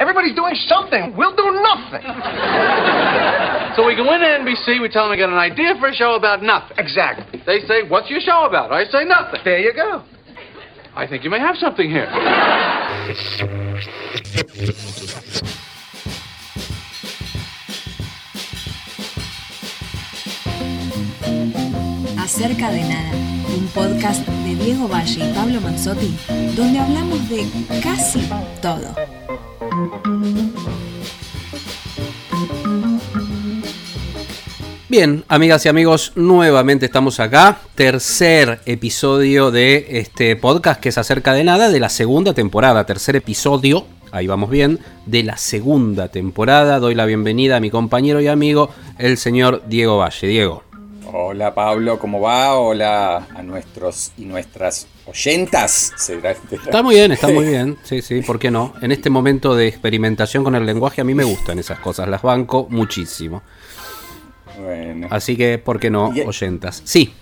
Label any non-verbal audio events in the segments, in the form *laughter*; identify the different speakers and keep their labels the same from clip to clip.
Speaker 1: Everybody's doing something. We'll do nothing. *laughs*
Speaker 2: So we go into NBC, we tell them we got an idea for a show about nothing.
Speaker 1: Exactly.
Speaker 2: They say, What's your show about? I say, Nothing.
Speaker 1: There you go.
Speaker 2: I think you may have something here. *laughs*
Speaker 3: Acerca de Nada, un podcast de Diego Valle y Pablo Manzotti, donde hablamos de casi todo.
Speaker 4: Bien, amigas y amigos, nuevamente estamos acá. Tercer episodio de este podcast que es acerca de nada de la segunda temporada. Tercer episodio, ahí vamos bien, de la segunda temporada. Doy la bienvenida a mi compañero y amigo, el señor Diego Valle. Diego.
Speaker 5: Hola Pablo, ¿cómo va? Hola a nuestros y nuestras oyentas.
Speaker 4: Está muy bien, está muy *laughs* bien. Sí, sí, ¿por qué no? En este momento de experimentación con el lenguaje a mí me gustan esas cosas, las banco muchísimo.
Speaker 5: Bueno.
Speaker 4: Así que, ¿por qué no, oyentas? Sí,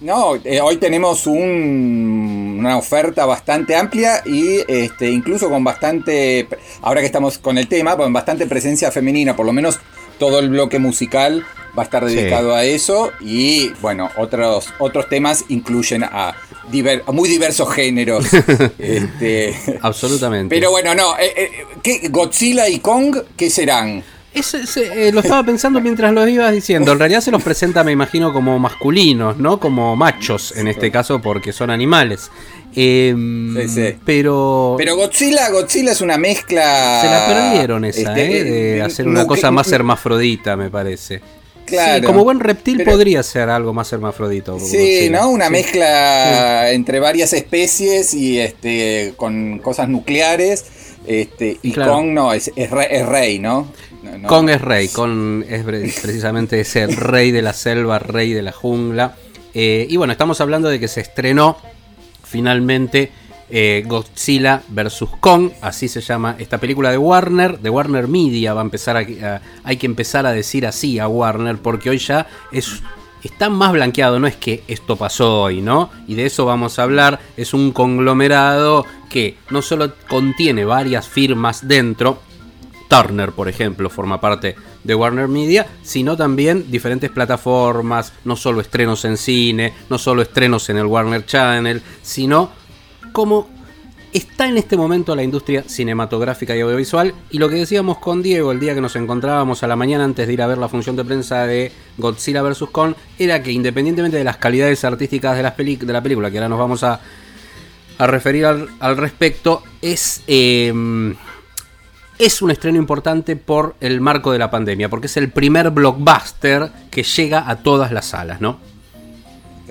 Speaker 5: No, eh, hoy tenemos un- una oferta bastante amplia y este, incluso con bastante, ahora que estamos con el tema, con bastante presencia femenina, por lo menos todo el bloque musical va a estar
Speaker 4: Sí.
Speaker 5: dedicado a eso y bueno, otros, otros temas incluyen a, diver- a muy diversos géneros. *laughs* este,
Speaker 4: absolutamente.
Speaker 5: pero bueno, no, eh, eh, ¿qué, Godzilla y Kong, ¿qué serán?
Speaker 4: Eso, ese, eh, lo estaba pensando mientras lo ibas diciendo. En realidad se los presenta, me imagino, como masculinos, ¿no? Como machos, en este caso, porque son animales. Em,
Speaker 5: Sí, sí.
Speaker 4: Pero,
Speaker 5: Pero Godzilla, Godzilla es una mezcla.
Speaker 4: se la perdieron esa,
Speaker 5: este,
Speaker 4: ¿eh? De
Speaker 5: eh,
Speaker 4: hacer una cosa más hermafrodita, me parece.
Speaker 5: Claro.
Speaker 4: Sí, como buen reptil
Speaker 5: Pero-
Speaker 4: podría ser algo más hermafrodito.
Speaker 5: Sí,
Speaker 4: Godzilla.
Speaker 5: ¿no? Una mezcla entre varias especies y este con cosas nucleares. Este, y
Speaker 4: Claro.
Speaker 5: Kong no, es, es, re- es rey, ¿no? No, no.
Speaker 4: Kong es rey, Kong es pre- precisamente ese rey de la selva, rey de la jungla. Eh, y bueno, estamos hablando de que se estrenó finalmente eh, Godzilla vs. Kong, así se llama esta película de Warner, de Warner Media, va a empezar hay que empezar a decir así a Warner, porque hoy ya es... Está más blanqueado, no es que esto pasó hoy, ¿no? Y de eso vamos a hablar. Es un conglomerado que no solo contiene varias firmas dentro, Turner, por ejemplo, forma parte de Warner Media, sino también diferentes plataformas, no solo estrenos en cine, no solo estrenos en el Warner Channel, sino como está en este momento la industria cinematográfica y audiovisual. Y lo que decíamos con Diego el día que nos encontrábamos a la mañana antes de ir a ver la función de prensa de Godzilla vs. Kong, era que independientemente de las calidades artísticas de, de la película, que ahora nos vamos a, a referir al, al respecto, es... eh, es un estreno importante por el marco de la pandemia, porque es el primer blockbuster que llega a todas las salas, ¿no?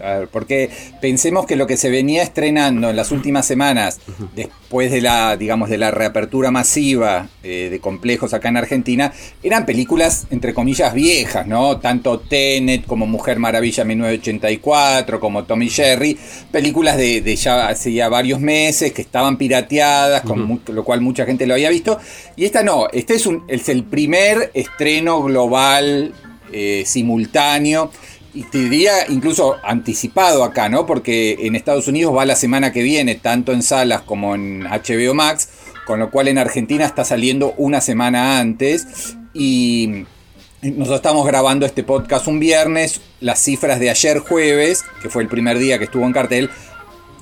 Speaker 5: A ver, porque pensemos que lo que se venía estrenando en las últimas semanas, después de la, digamos, de la reapertura masiva eh, de complejos acá en Argentina, eran películas, entre comillas, viejas, ¿no? Tanto Tenet como Mujer Maravilla 1984, como Tommy Jerry, películas de, de ya hace ya varios meses que estaban pirateadas, con lo cual mucha gente lo había visto. Y esta no, este es, un, es el primer estreno global eh, simultáneo y te diría incluso anticipado acá, ¿no? Porque en Estados Unidos va la semana que viene, tanto en salas como en HBO Max, con lo cual en Argentina está saliendo una semana antes y nosotros estamos grabando este podcast un viernes, las cifras de ayer jueves, que fue el primer día que estuvo en cartel,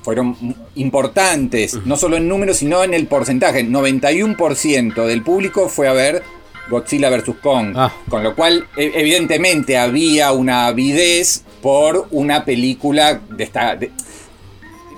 Speaker 5: fueron importantes, no solo en números, sino en el porcentaje. 91% del público fue a ver Godzilla vs. Kong.
Speaker 4: Ah.
Speaker 5: Con lo cual, e- evidentemente, había una avidez por una película de esta. de-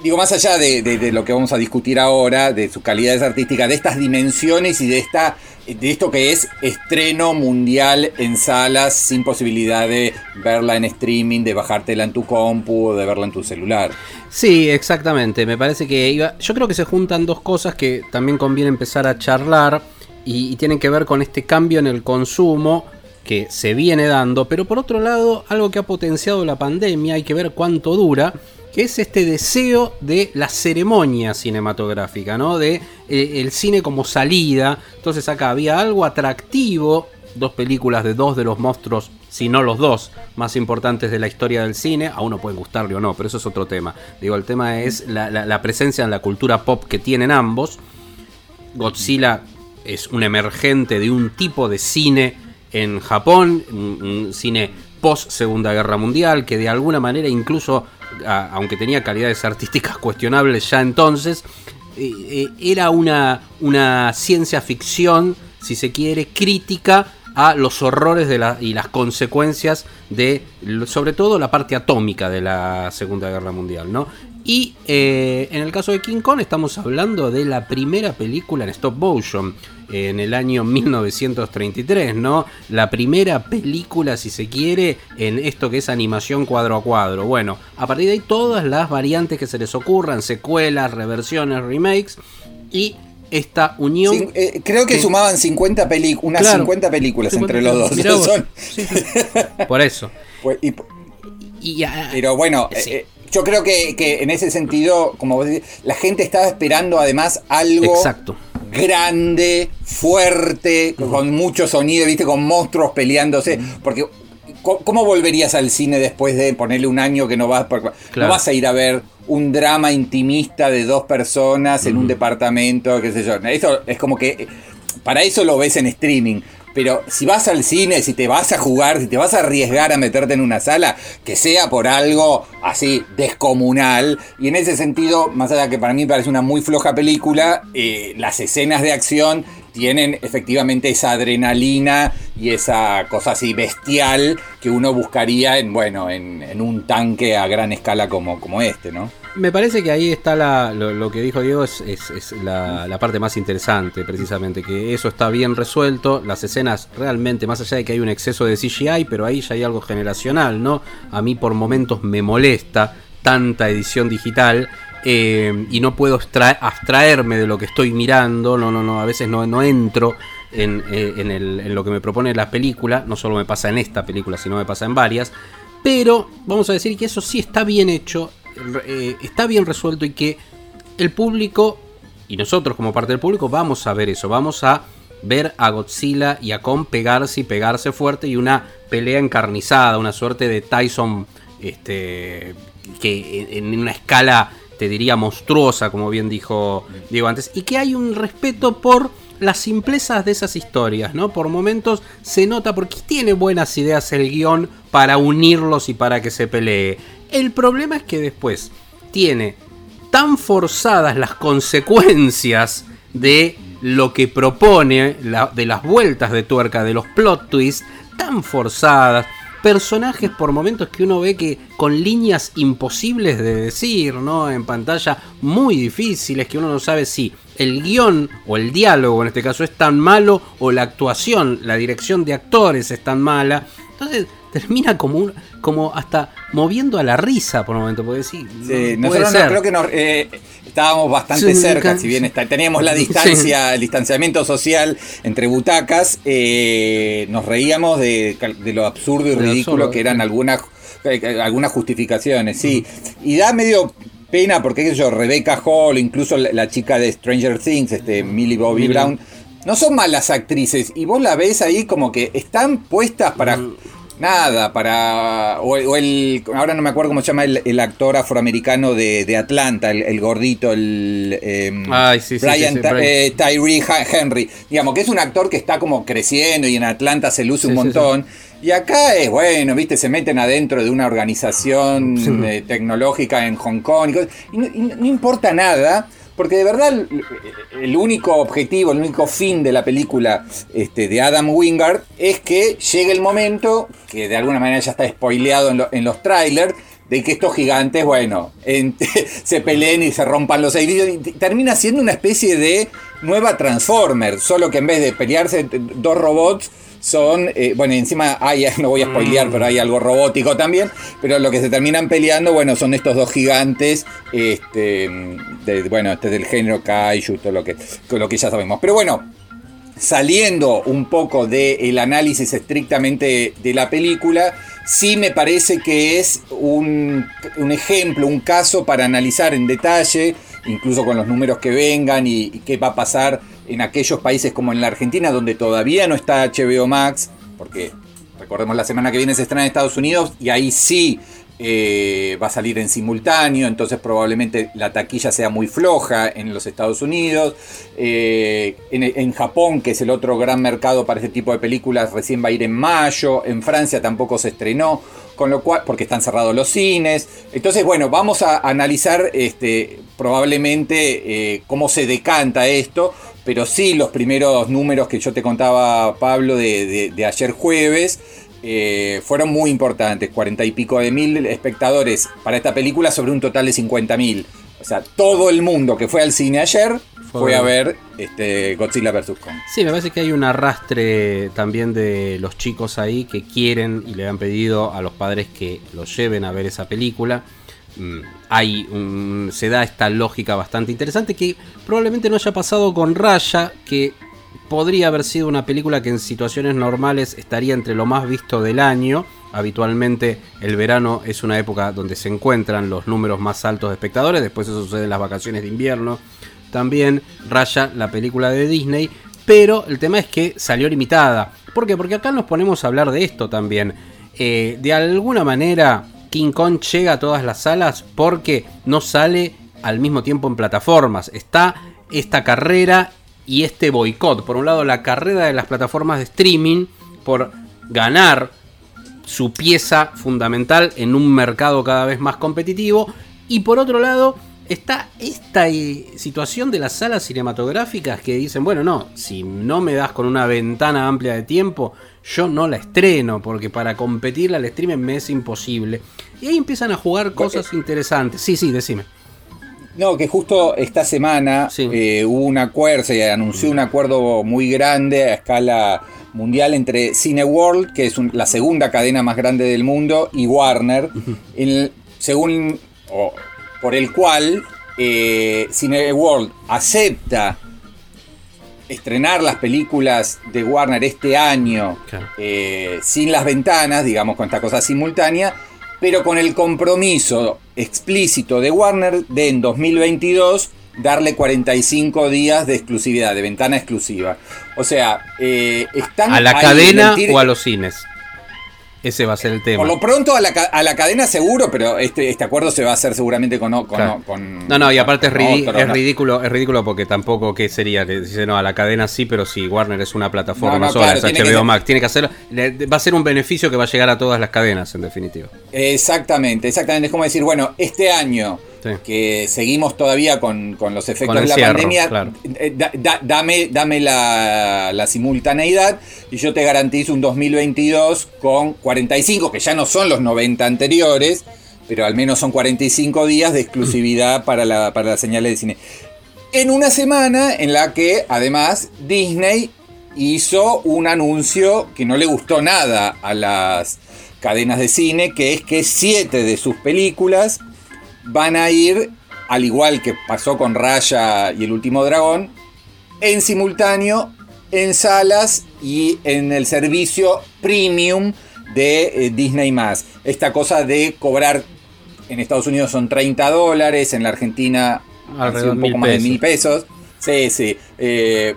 Speaker 5: digo, más allá de, de- de lo que vamos a discutir ahora, de sus calidades artísticas, de estas dimensiones y de esta. De esto que es estreno mundial en salas sin posibilidad de verla en streaming, de bajártela en tu compu o de verla en tu celular.
Speaker 4: Sí, exactamente. Me parece que iba. Yo creo que se juntan dos cosas que también conviene empezar a charlar y, y tienen que ver con este cambio en el consumo que se viene dando, pero por otro lado, algo que ha potenciado la pandemia, hay que ver cuánto dura, que es este deseo de la ceremonia cinematográfica, ¿no? De eh, el cine como salida. Entonces acá había algo atractivo, dos películas de dos de los monstruos, si no los dos, más importantes de la historia del cine. A uno puede gustarle o no, pero eso es otro tema. Digo, el tema es la- la presencia en la cultura pop que tienen ambos. Godzilla es un emergente de un tipo de cine en Japón, un, cine post Segunda Guerra Mundial, que de alguna manera incluso, aunque tenía calidades artísticas *laughs* cuestionables ya entonces, eh, eh, era una, una ciencia ficción, si se quiere, crítica a los horrores de la, y las consecuencias de, sobre todo, la parte atómica de la Segunda Guerra Mundial, ¿no? Y eh, en el caso de King Kong estamos hablando de la primera película en stop motion eh, en el año 1933, ¿no? La primera película, si se quiere, en esto que es animación cuadro a cuadro. Bueno, a partir de ahí todas las variantes que se les ocurran, secuelas, reversiones, remakes y esta unión...
Speaker 5: Eh, creo que sumaban 50 películas, unas
Speaker 4: Claro.
Speaker 5: 50 películas
Speaker 4: 50
Speaker 5: entre los dos. *laughs* Son-
Speaker 4: Sí, sí. Por eso. *laughs*
Speaker 5: pues, y-
Speaker 4: Y,
Speaker 5: pero bueno, eh, yo creo que, que en ese sentido, como vos decís, la gente estaba esperando además algo
Speaker 4: Exacto.
Speaker 5: grande, fuerte, con mucho sonido, viste, con monstruos peleándose, porque ¿cómo volverías al cine después de ponerle un año que no vas, por-
Speaker 4: Claro.
Speaker 5: no vas a ir a ver un drama intimista de dos personas en un departamento, qué sé yo? Eso es como que para eso lo ves en streaming. Pero si vas al cine, si te vas a jugar, si te vas a arriesgar a meterte en una sala, que sea por algo así descomunal. Y en ese sentido, más allá que para mí parece una muy floja película, eh, las escenas de acción tienen efectivamente esa adrenalina y esa cosa así bestial que uno buscaría en, bueno, en, en un tanque a gran escala como, como este, ¿no?
Speaker 4: Me parece que ahí está la, lo, que dijo Diego, es, la, parte más interesante, precisamente, que eso está bien resuelto, las escenas realmente, más allá de que hay un exceso de CGI, pero ahí ya hay algo generacional, ¿no? A mí por momentos me molesta tanta edición digital eh, y no puedo abstraerme de lo que estoy mirando, no, no, no, a veces no, no entro en, eh, en el- en lo que me propone la película, no solo me pasa en esta película, sino me pasa en varias, pero vamos a decir que eso sí está bien hecho, eh, está bien resuelto y que el público y nosotros como parte del público vamos a ver eso, vamos a ver a Godzilla y a Kong pegarse y pegarse fuerte y una pelea encarnizada, una suerte de Tyson este, que en una escala te diría monstruosa, como bien dijo Diego antes, y que hay un respeto por las simplezas de esas historias, ¿no? Por momentos se nota porque tiene buenas ideas el guion para unirlos y para que se pelee. El problema es que después tiene tan forzadas las consecuencias de lo que propone, de las vueltas de tuerca, de los plot twists, tan forzadas. Personajes por momentos que uno ve que con líneas imposibles de decir, ¿no? En pantalla muy difíciles, que uno no sabe si el guion o el diálogo en este caso es tan malo o la actuación, la dirección de actores es tan mala. Entonces termina como un, como hasta moviendo a la risa por momento, porque sí,
Speaker 5: Sí,
Speaker 4: no
Speaker 5: nosotros no- creo que nos, eh, estábamos bastante
Speaker 4: Sí,
Speaker 5: cerca,
Speaker 4: ca-
Speaker 5: si bien está- teníamos la
Speaker 4: Sí.
Speaker 5: distancia, el distanciamiento social entre butacas, eh, nos reíamos de, de lo absurdo y
Speaker 4: De
Speaker 5: ridículo
Speaker 4: absurdo,
Speaker 5: que eran algunas, eh, algunas justificaciones, sí. Y da medio pena porque, qué sé yo, Rebecca Hall, incluso la, la chica de Stranger Things, este, Millie Bobby. Brown, no son malas actrices y vos la ves ahí como que están puestas para... Nada, para. O, o el. Ahora no me acuerdo cómo se llama el, el actor afroamericano de, de Atlanta, el, el gordito, el. em,
Speaker 4: Ay, sí, sí,
Speaker 5: Brian
Speaker 4: sí, sí,
Speaker 5: Ty-
Speaker 4: Brian.
Speaker 5: eh, Tyree Henry. Digamos que es un actor que está como creciendo y en Atlanta se luce un montón. Y acá es bueno, viste, se meten adentro de una organización eh, tecnológica en Hong Kong y, y no, y no importa nada. Porque de verdad el, único objetivo, el único fin de la película este, de Adam Wingard es que llegue el momento, que de alguna manera ya está spoileado en, lo- en los trailers, de que estos gigantes, bueno, en- *laughs* se peleen y se rompan los edificios. Y termina siendo una especie de nueva Transformer, solo que en vez de pelearse dos robots, son, eh, bueno, encima hay, *laughs* no voy a spoilear, pero hay algo robótico también, pero lo que se terminan peleando, bueno, son estos dos gigantes, este, de- bueno, este del género Kaiju, todo lo que, lo que ya sabemos. Pero bueno, saliendo un poco del análisis estrictamente de la película, sí me parece que es un, un ejemplo, un caso para analizar en detalle, incluso con los números que vengan y, y qué va a pasar en aquellos países como en la Argentina, donde todavía no está HBO Max, porque recordemos la semana que viene se estrena en Estados Unidos y ahí sí eh, va a salir en simultáneo, entonces probablemente la taquilla sea muy floja en los Estados Unidos. Eh, en, Japón, que es el otro gran mercado para este tipo de películas, recién va a ir en mayo. En Francia tampoco se estrenó, con lo cual, porque están cerrados los cines. Entonces, bueno, vamos a analizar este, probablemente eh, cómo se decanta esto. Pero sí, los primeros números que yo te contaba, Pablo, de, de, de ayer jueves, eh, fueron muy importantes, cuarenta y pico de mil espectadores para esta película sobre un total de 50 mil. O sea, todo el mundo que fue al cine ayer fue, fue a ver este, Godzilla vs. Kong.
Speaker 4: Sí, me parece que hay un arrastre también de los chicos ahí que quieren y le han pedido a los padres que los lleven a ver esa película. Mm, hay un, se da esta lógica bastante interesante que probablemente no haya pasado con Raya, que podría haber sido una película que en situaciones normales estaría entre lo más visto del año. Habitualmente el verano es una época donde se encuentran los números más altos de espectadores, después eso sucede en las vacaciones de invierno. También Raya, la película de Disney, pero el tema es que salió limitada. ¿Por qué? Porque acá nos ponemos a hablar de esto también. Eh, de alguna manera King Kong llega a todas las salas porque no sale al mismo tiempo en plataformas. Está esta carrera y este boicot. Por un lado, la carrera de las plataformas de streaming por ganar su pieza fundamental en un mercado cada vez más competitivo. Y por otro lado, está esta situación de las salas cinematográficas que dicen, bueno, no, si no me das con una ventana amplia de tiempo, yo no la estreno, porque para competirla al streaming me es imposible. Y ahí empiezan a jugar cosas interesantes. Sí, sí, decime.
Speaker 5: No, que justo esta semana sí. eh, hubo un acuerdo, se anunció un acuerdo muy grande a escala mundial entre Cineworld, que es un, la segunda cadena más grande del mundo, y Warner, el, según oh, por el cual eh, Cineworld acepta estrenar las películas de Warner este año claro. eh, sin las ventanas, digamos, con esta cosa simultánea, pero con el compromiso explícito de Warner de en 2022 darle 45 días de exclusividad, de ventana exclusiva. O sea, eh, están...
Speaker 4: ¿A la cadena o a los cines? Ese va a ser el tema.
Speaker 5: Por lo pronto a la, a la cadena seguro, pero este, este acuerdo se va a hacer seguramente con... con,
Speaker 4: claro.
Speaker 5: con
Speaker 4: no, no, y aparte es, otro, es ¿no? ridículo, es ridículo porque tampoco, ¿qué sería? Que dice, no, a la cadena sí, pero si Warner es una plataforma no, no, sola, claro, es HBO que Max, tiene que hacer... Va a ser un beneficio que va a llegar a todas las cadenas, en definitiva.
Speaker 5: Exactamente, exactamente. Es como decir, bueno, este año... Sí. que seguimos todavía con, con los efectos con de la pandemia, claro. Eh, da, da, dame, dame la, la, simultaneidad y yo te garantizo un 2022 con 45, que ya no son los 90 anteriores, pero al menos son 45 días de exclusividad *clears throat* para, la, para las señales de cine. En una semana en la que además Disney hizo un anuncio que no le gustó nada a las cadenas de cine, que es que siete de sus películas van a ir, al igual que pasó con Raya y el último dragón, en simultáneo en salas y en el servicio premium de eh, Disney más. Esta cosa de cobrar en Estados Unidos son 30 dólares, en la Argentina
Speaker 4: Alrededor
Speaker 5: un poco más pesos. de mil pesos. Sí, sí. Eh,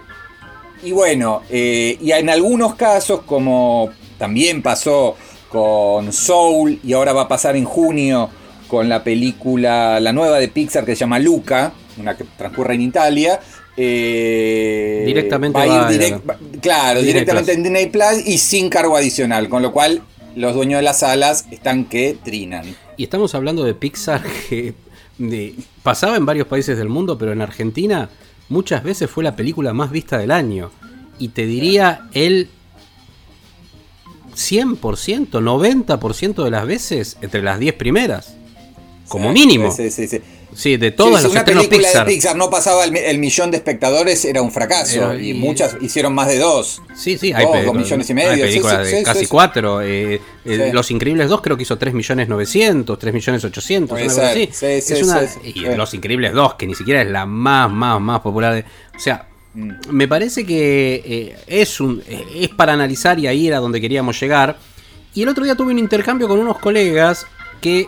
Speaker 5: y bueno, eh, y en algunos casos, como también pasó con Soul y ahora va a pasar en junio con la película, la nueva de Pixar que se llama Luca, una que transcurre en Italia. Eh,
Speaker 4: directamente
Speaker 5: va a ir va direct, va, claro, Disney directamente Plus. en Disney Plus y sin cargo adicional, con lo cual los dueños de las salas están que trinan.
Speaker 4: Y estamos hablando de Pixar que de, pasaba en varios países del mundo, pero en Argentina muchas veces fue la película más vista del año. Y te diría el 100%, 90% de las veces entre las 10 primeras como mínimo.
Speaker 5: Sí, sí, sí.
Speaker 4: Sí, de todas
Speaker 5: sí,
Speaker 4: las
Speaker 5: si una película Pixar. de Pixar no pasaba el, el, millón de espectadores era un fracaso y, y, muchas hicieron más de dos.
Speaker 4: Sí, sí, hay,
Speaker 5: dos, millones y medio.
Speaker 4: Hay películas sí, de casi cuatro. Eh, eh, Los Increíbles 2 creo que hizo 3 millones 900, 3 millones 800, algo así. es una, y Los Increíbles 2 que ni siquiera es la más, más, más popular. De, o sea, mm. me parece que eh, es un es para analizar y ahí era donde queríamos llegar. Y el otro día tuve un intercambio con unos colegas que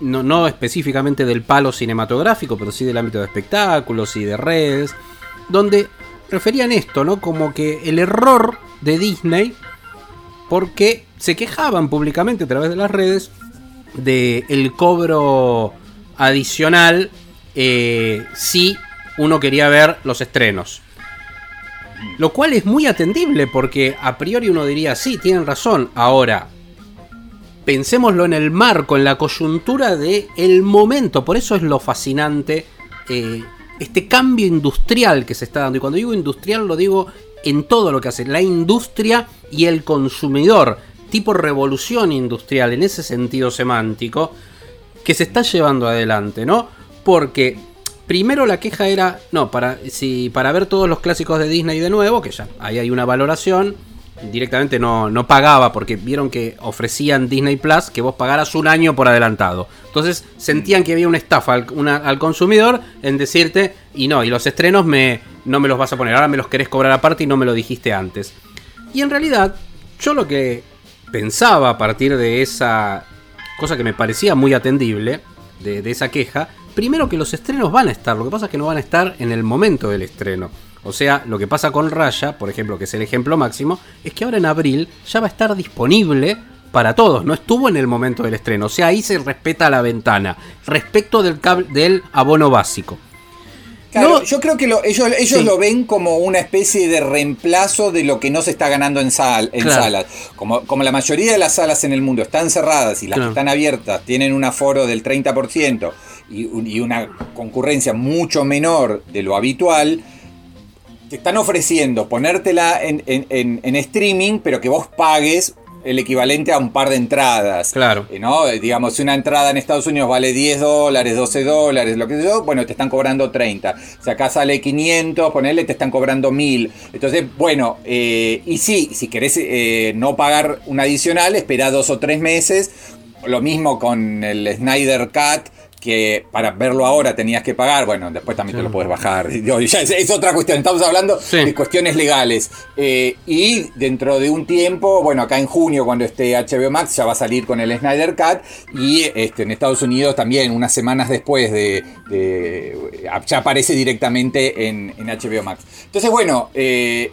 Speaker 4: no, no, específicamente del palo cinematográfico, pero sí del ámbito de espectáculos y de redes, donde referían esto, ¿no? Como que el error de Disney, porque se quejaban públicamente a través de las redes de el cobro adicional eh, si uno quería ver los estrenos. Lo cual es muy atendible porque a priori uno diría, sí, tienen razón. Ahora, pensémoslo en el marco, en la coyuntura de el momento. Por eso es lo fascinante eh, este cambio industrial que se está dando. Y cuando digo industrial lo digo en todo lo que hace la industria y el consumidor. Tipo revolución industrial en ese sentido semántico que se está llevando adelante, ¿no? Porque Primero la queja era, no, para, si, para ver todos los clásicos de Disney de nuevo, que ya ahí hay una valoración, directamente no, no pagaba porque vieron que ofrecían Disney Plus que vos pagaras un año por adelantado. Entonces sentían que había una estafa al, consumidor en decirte, y no, y los estrenos me, no me los vas a poner, ahora me los querés cobrar aparte y no me lo dijiste antes. Y en realidad, yo lo que pensaba a partir de esa cosa que me parecía muy atendible, de esa queja, primero que los estrenos van a estar, lo que pasa es que no van a estar en el momento del estreno. O sea, lo que pasa con Raya, por ejemplo, que es el ejemplo máximo, es que ahora en abril ya va a estar disponible para todos, no estuvo en el momento del estreno. O sea, ahí se respeta la ventana respecto del, cable, del abono básico.
Speaker 5: Claro, yo creo que ellos, ellos lo ven como una especie de reemplazo de lo que no se está ganando en, sal, en salas. Como, como la mayoría de las salas en el mundo están cerradas y las que están abiertas tienen un aforo del 30%, y, una concurrencia mucho menor de lo habitual, te están ofreciendo ponértela en, en, streaming, pero que vos pagues el equivalente a un par de entradas.
Speaker 4: Claro.
Speaker 5: Eh, ¿no? Digamos, si una entrada en Estados Unidos vale 10 dólares, 12 dólares, lo que sea, bueno, te están cobrando 30. Si acá sale 500, ponele, te están cobrando 1000. Entonces, bueno, eh, y sí, si querés eh, no pagar un adicional, espera dos o tres meses. Lo mismo con el Snyder Cut que para verlo ahora tenías que pagar, bueno, después también te lo puedes bajar. *laughs* Ya es, otra cuestión, estamos hablando de cuestiones legales. Eh, y dentro de un tiempo, bueno, acá en junio, cuando esté HBO Max, ya va a salir con el Snyder Cut. Y este, en Estados Unidos también, unas semanas después de. ya aparece directamente en, HBO Max. Entonces, bueno, eh,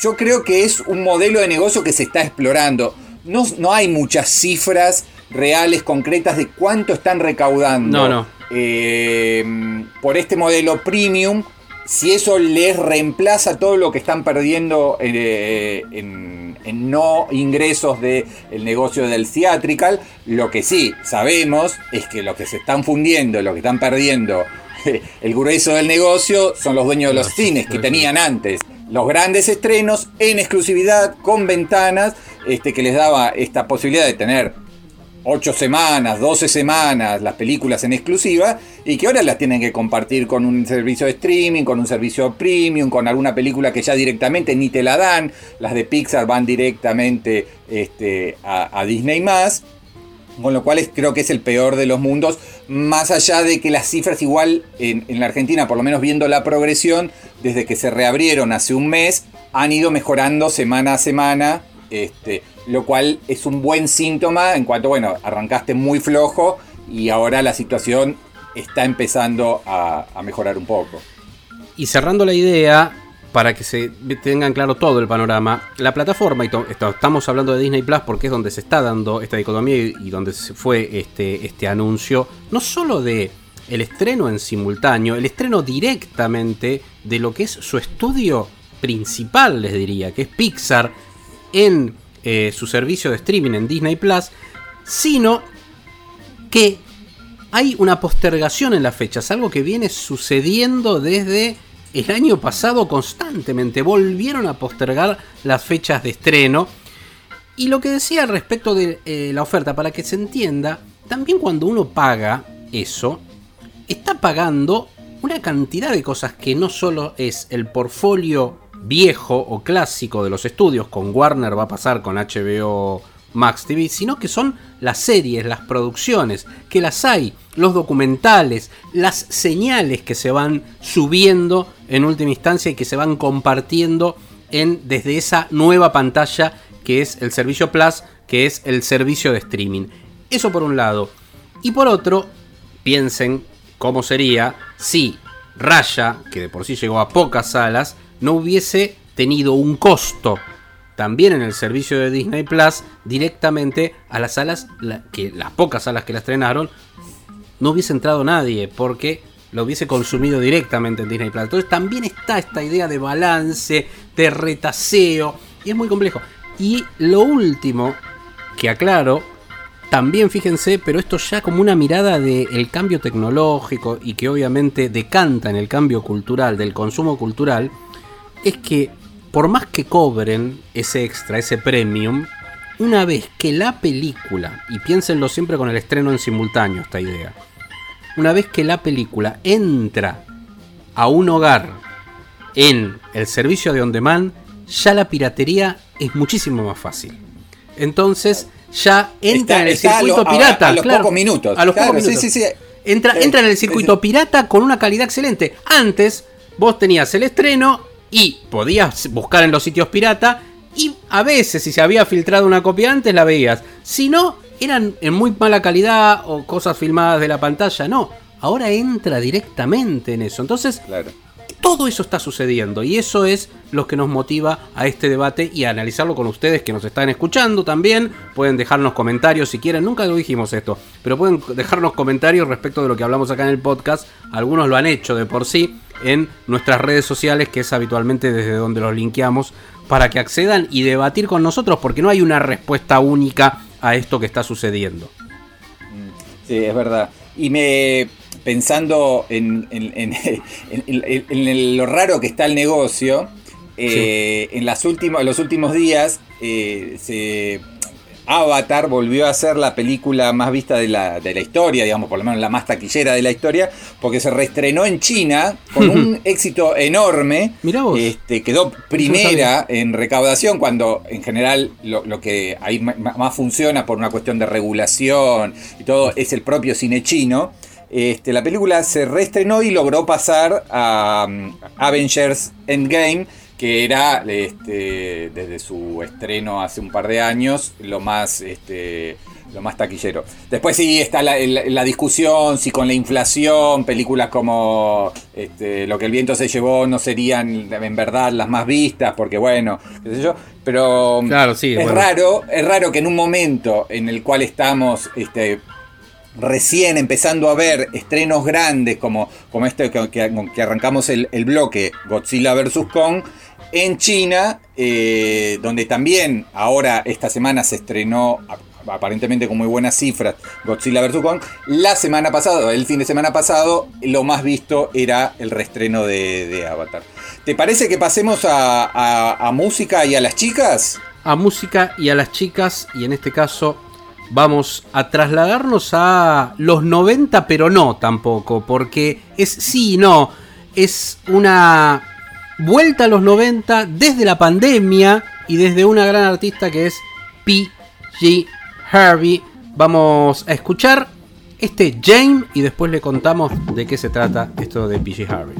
Speaker 5: yo creo que es un modelo de negocio que se está explorando. No, no hay muchas cifras reales, concretas de cuánto están recaudando. Eh, por este modelo premium, si eso les reemplaza todo lo que están perdiendo eh, en, no ingresos del negocio del theatrical, lo que sí sabemos es que lo que se están fundiendo, lo que están perdiendo el grueso del negocio son los dueños de los cines que tenían antes. Los grandes estrenos en exclusividad con ventanas este, que les daba esta posibilidad de tener 8 semanas, 12 semanas las películas en exclusiva y que ahora las tienen que compartir con un servicio de streaming, con un servicio premium, con alguna película que ya directamente ni te la dan. Las de Pixar van directamente este, a, Disney más. Con lo cual creo que es el peor de los mundos, más allá de que las cifras igual en, en la Argentina, por lo menos viendo la progresión, desde que se reabrieron hace un mes, han ido mejorando semana a semana. Este, lo cual es un buen síntoma en cuanto, bueno, arrancaste muy flojo y ahora la situación está empezando a, mejorar un poco.
Speaker 4: Y cerrando la idea, para que se tengan claro todo el panorama, la plataforma, y estamos hablando de Disney Plus porque es donde se está dando esta dicotomía y, donde se fue este, este anuncio, no solo de el estreno en simultáneo, el estreno directamente de lo que es su estudio principal, les diría, que es Pixar, en eh, su servicio de streaming en Disney Plus, sino que hay una postergación en las fechas, algo que viene sucediendo desde el año pasado constantemente. Volvieron a postergar las fechas de estreno. Y lo que decía respecto de eh, la oferta, para que se entienda, también cuando uno paga eso, está pagando una cantidad de cosas que no solo es el portfolio viejo o clásico de los estudios, con Warner va a pasar con HBO Max TV, sino que son las series, las producciones, que las hay, los documentales, las señales que se van subiendo en última instancia y que se van compartiendo en, desde esa nueva pantalla que es el servicio Plus, que es el servicio de streaming. Eso por un lado. Y por otro, piensen cómo sería si Raya, que de por sí llegó a pocas salas, no hubiese tenido un costo también en el servicio de Disney Plus directamente a las salas, la- que las pocas salas que la estrenaron, no hubiese entrado nadie porque lo hubiese consumido directamente en Disney Plus. Entonces también está esta idea de balance, de retaseo, y es muy complejo. Y lo último que aclaro, también fíjense, pero esto ya como una mirada del cambio tecnológico y que obviamente decanta en el cambio cultural, del consumo cultural, es que por más que cobren ese extra, ese premium, una vez que la película, y piénsenlo siempre con el estreno en simultáneo esta idea, una vez que la película entra a un hogar en el servicio de on demand, ya la piratería es muchísimo más fácil. Entonces ya entra
Speaker 5: Está-
Speaker 4: en el circuito
Speaker 5: lo-
Speaker 4: pirata.
Speaker 5: a los
Speaker 4: claro.
Speaker 5: pocos minutos.
Speaker 4: A los
Speaker 5: Claro,
Speaker 4: pocos
Speaker 5: sí,
Speaker 4: minutos.
Speaker 5: sí, sí.
Speaker 4: Entra,
Speaker 5: Eh,
Speaker 4: entra en el circuito pirata con una calidad excelente. Antes vos tenías el estreno y podías buscar en los sitios pirata y a veces si se había filtrado una copia antes la veías. Si no, eran en muy mala calidad o cosas filmadas de la pantalla. No, ahora entra directamente en eso. Entonces,
Speaker 5: Claro.
Speaker 4: Todo eso está sucediendo y eso es lo que nos motiva a este debate y a analizarlo con ustedes que nos están escuchando también. Pueden dejarnos comentarios si quieren, nunca lo dijimos esto, pero pueden dejarnos comentarios respecto de lo que hablamos acá en el podcast. Algunos lo han hecho de por sí en nuestras redes sociales, que es habitualmente desde donde los linkeamos, para que accedan y debatir con nosotros, porque no hay una respuesta única a esto que está sucediendo.
Speaker 5: Sí, es verdad. Y me pensando en, en- en- *laughs* en- lo raro que está el negocio, eh, en, las últimas, los últimos días eh, se- Avatar volvió a ser la película más vista de la, de la historia, digamos, por lo menos la más taquillera de la historia, porque se reestrenó en China con un *laughs* éxito enorme.
Speaker 4: Mirá vos.
Speaker 5: Este, quedó primera en recaudación, cuando en general lo, lo que ahí más funciona por una cuestión de regulación y todo es el propio cine chino. Este, la película se reestrenó y logró pasar a um, Avengers Endgame, que era este, desde su estreno hace un par de años lo más este, lo más taquillero. Después sí está la, la- la discusión si con la inflación películas como este, Lo que el viento se llevó no serían en verdad las más vistas, porque bueno, qué sé yo. Pero
Speaker 4: Claro, sí,
Speaker 5: es
Speaker 4: bueno.
Speaker 5: raro, es raro que en un momento en el cual estamos este, recién empezando a ver estrenos grandes como, como este que, que- arrancamos el, el bloque Godzilla vs. Kong en China, eh, donde también ahora esta semana se estrenó aparentemente con muy buenas cifras Godzilla vs. Kong. La semana pasada, el fin de semana pasado, lo más visto era el reestreno de, de Avatar. ¿Te parece que pasemos a- a música y a las chicas?
Speaker 4: a música y a las chicas y en este caso vamos a trasladarnos a los 90 pero no tampoco porque es sí no es una vuelta a los 90 desde la pandemia y desde una gran artista que es P.G. Harvey vamos a escuchar este Jane y después le contamos de qué se trata esto de P.G. Harvey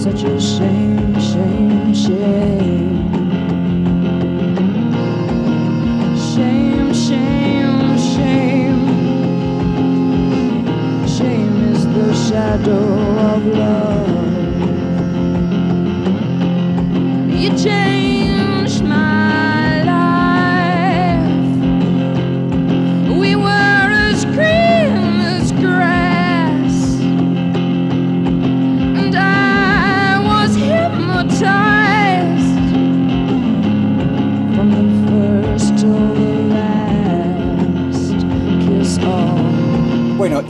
Speaker 6: Such a shame, shame, shame. Shame, shame, shame. Shame is the shadow of love. You changed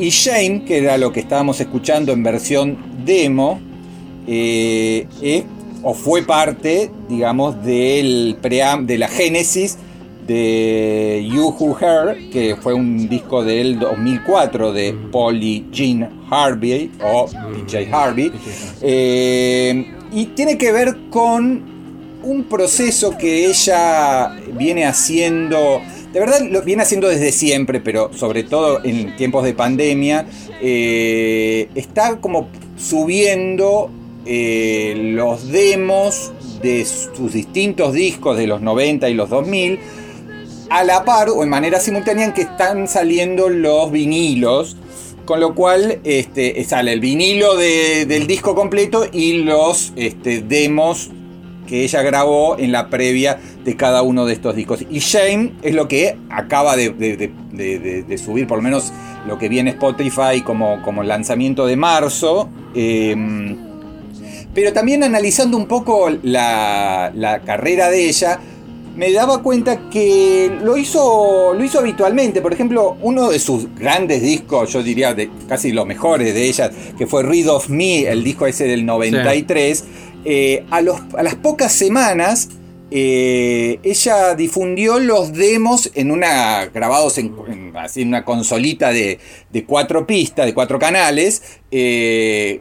Speaker 5: y Shane, que era lo que estábamos escuchando en versión demo, eh, o fue parte, digamos, del pream de la génesis de You Who Her, que fue un disco del 2004 de Polly Jean Harvey o PJ Harvey, eh, y tiene que ver con un proceso que ella viene haciendo, de verdad lo viene haciendo desde siempre, pero sobre todo en tiempos de pandemia, eh, está como subiendo eh, los demos de sus distintos discos de los 90 y los 2000 a la par o en manera simultánea en que están saliendo los vinilos. Con lo cual este, sale el vinilo de- del disco completo y los este, demos que ella grabó en la previa de cada uno de estos discos. Y Shame es lo que acaba de, subir, por lo menos lo que viene Spotify como, como lanzamiento de marzo. Em, pero también analizando un poco la carrera de ella, me daba cuenta que lo hizo, lo hizo habitualmente. Por ejemplo, uno de sus grandes discos, yo diría de casi los mejores de ella, que fue Read of Me, el disco ese del 93, eh, a, los, a las pocas semanas eh, ella difundió los demos en una grabados en, en- así en una consolita de, de cuatro pistas, de cuatro canales. eh,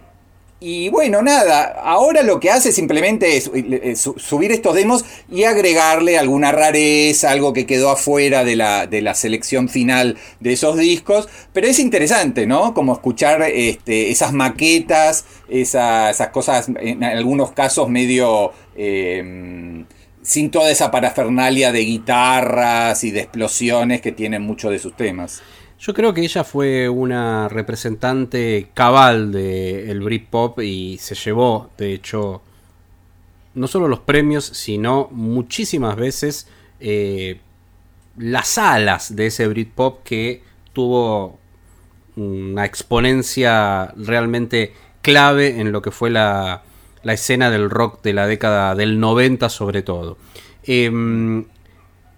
Speaker 5: y bueno, nada, ahora lo que hace simplemente es eh, su- subir estos demos y agregarle alguna rareza, algo que quedó afuera de la, de la selección final de esos discos. Pero es interesante, ¿no? Como escuchar este, esas maquetas, esa- esas cosas, en algunos casos medio... eh, sin toda esa parafernalia de guitarras y de explosiones que tienen muchos de sus temas.
Speaker 4: Yo creo que ella fue una representante cabal del Britpop y se llevó, de hecho, no solo los premios, sino muchísimas veces eh, las alas de ese Britpop que tuvo una exponencia realmente clave en lo que fue la, la escena del rock de la década del 90 sobre todo. Em,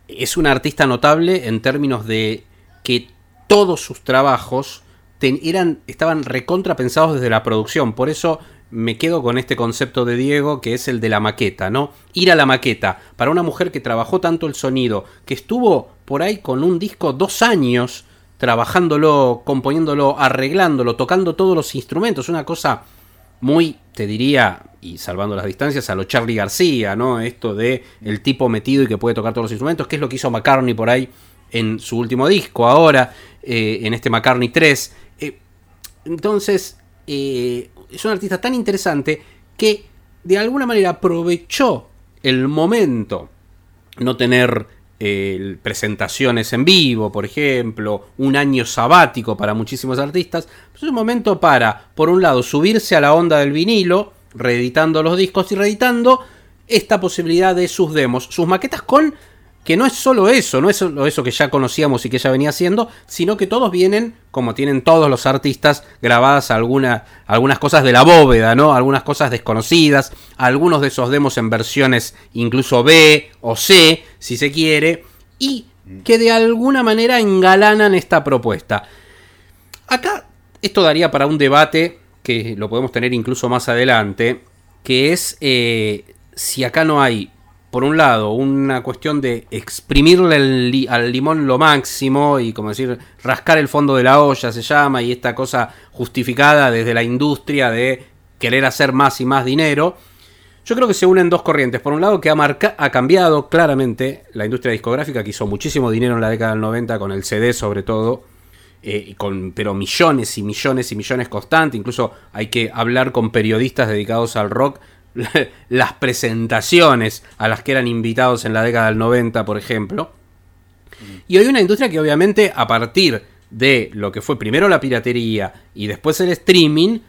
Speaker 4: es una artista notable en términos de que todos sus trabajos eran, estaban recontra pensados desde la producción. Por eso me quedo con este concepto de Diego, que es el de la maqueta, ¿no? Ir a la maqueta. Para una mujer que trabajó tanto el sonido, que estuvo por ahí con un disco dos años trabajándolo, componiéndolo, arreglándolo, tocando todos los instrumentos. Una cosa muy, te diría, y salvando las distancias, a lo Charlie García, ¿no? Esto de el tipo metido y que puede tocar todos los instrumentos, que es lo que hizo McCartney por ahí en su último disco, ahora, eh, en este McCartney 3. Eh, entonces, eh, es un artista tan interesante que de alguna manera aprovechó el momento, no tener presentaciones en vivo, por ejemplo, un año sabático para muchísimos artistas, pues es un momento para, por un lado, subirse a la onda del vinilo, reeditando los discos y reeditando esta posibilidad de sus demos, sus maquetas con que no es solo eso, no es solo eso que ya conocíamos y que ella venía haciendo, sino que todos vienen, como tienen todos los artistas, grabadas alguna- algunas cosas de la bóveda, ¿no? Algunas cosas desconocidas, algunos de esos demos en versiones incluso B o C, si se quiere, y que de alguna manera engalanan esta propuesta. Acá esto daría para un debate que lo podemos tener incluso más adelante, que es eh, si acá no hay, por un lado, una cuestión de exprimirle al limón lo máximo y como decir, rascar el fondo de la olla se llama, y esta cosa justificada desde la industria de querer hacer más y más dinero. Yo creo que se unen dos corrientes. Por un lado, que ha, marca- ha cambiado claramente la industria discográfica, que hizo muchísimo dinero en la década del 90 con el CD sobre todo, eh, con, pero millones y millones y millones constantes. Incluso hay que hablar con periodistas dedicados al rock. *laughs* Las presentaciones a las que eran invitados en la década del 90, por ejemplo. Y hoy una industria que obviamente a partir de lo que fue primero la piratería y después el streaming,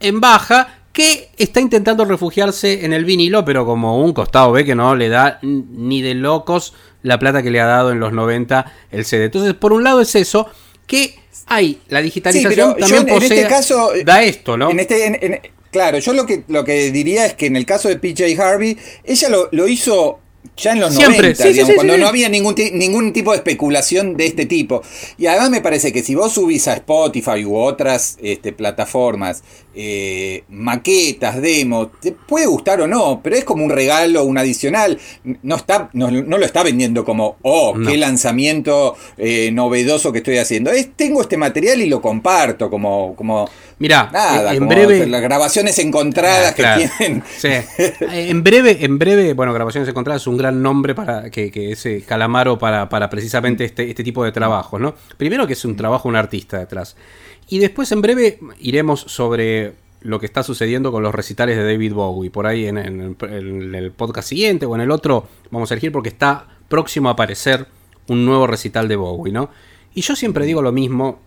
Speaker 4: en baja, que está intentando refugiarse en el vinilo, pero como un costado B que no le da ni de locos la plata que le ha dado en los 90 el CD. Entonces, por un lado es eso, que hay la
Speaker 5: Sí,
Speaker 4: digitalización
Speaker 5: pero
Speaker 4: también
Speaker 5: en, en
Speaker 4: posee-
Speaker 5: este caso.
Speaker 4: da esto, ¿no?
Speaker 5: En este, en- claro, yo lo que, lo que diría es que en el caso de PJ Harvey, ella lo, lo hizo ya en los
Speaker 4: Siempre,
Speaker 5: 90,
Speaker 4: sí, sí,
Speaker 5: digamos,
Speaker 4: sí,
Speaker 5: cuando no había ningún, ningún tipo de especulación de este tipo. Y además me parece que si vos subís a Spotify u otras este, plataformas eh, maquetas, demos, te puede gustar o no, pero es como un regalo, un adicional. No, está, no, no lo está vendiendo como, oh,
Speaker 4: No.
Speaker 5: qué lanzamiento eh, novedoso que estoy haciendo. Es, tengo este material y lo comparto como... como
Speaker 4: Mirá,
Speaker 5: Nada,
Speaker 4: en
Speaker 5: como
Speaker 4: breve...
Speaker 5: las grabaciones encontradas
Speaker 4: Ah, claro.
Speaker 5: que tienen.
Speaker 4: Sí. *laughs* Eh, En breve, en breve, bueno, Grabaciones Encontradas es un gran nombre para que, que ese calamaro para, para precisamente este, este tipo de trabajos, ¿no? Primero que es un trabajo, un artista detrás. Y después en breve iremos sobre lo que está sucediendo con los recitales de David Bowie. Por ahí en, el podcast siguiente o en el otro vamos a elegir porque está próximo a aparecer un nuevo recital de Bowie, ¿no? Y yo siempre digo lo mismo,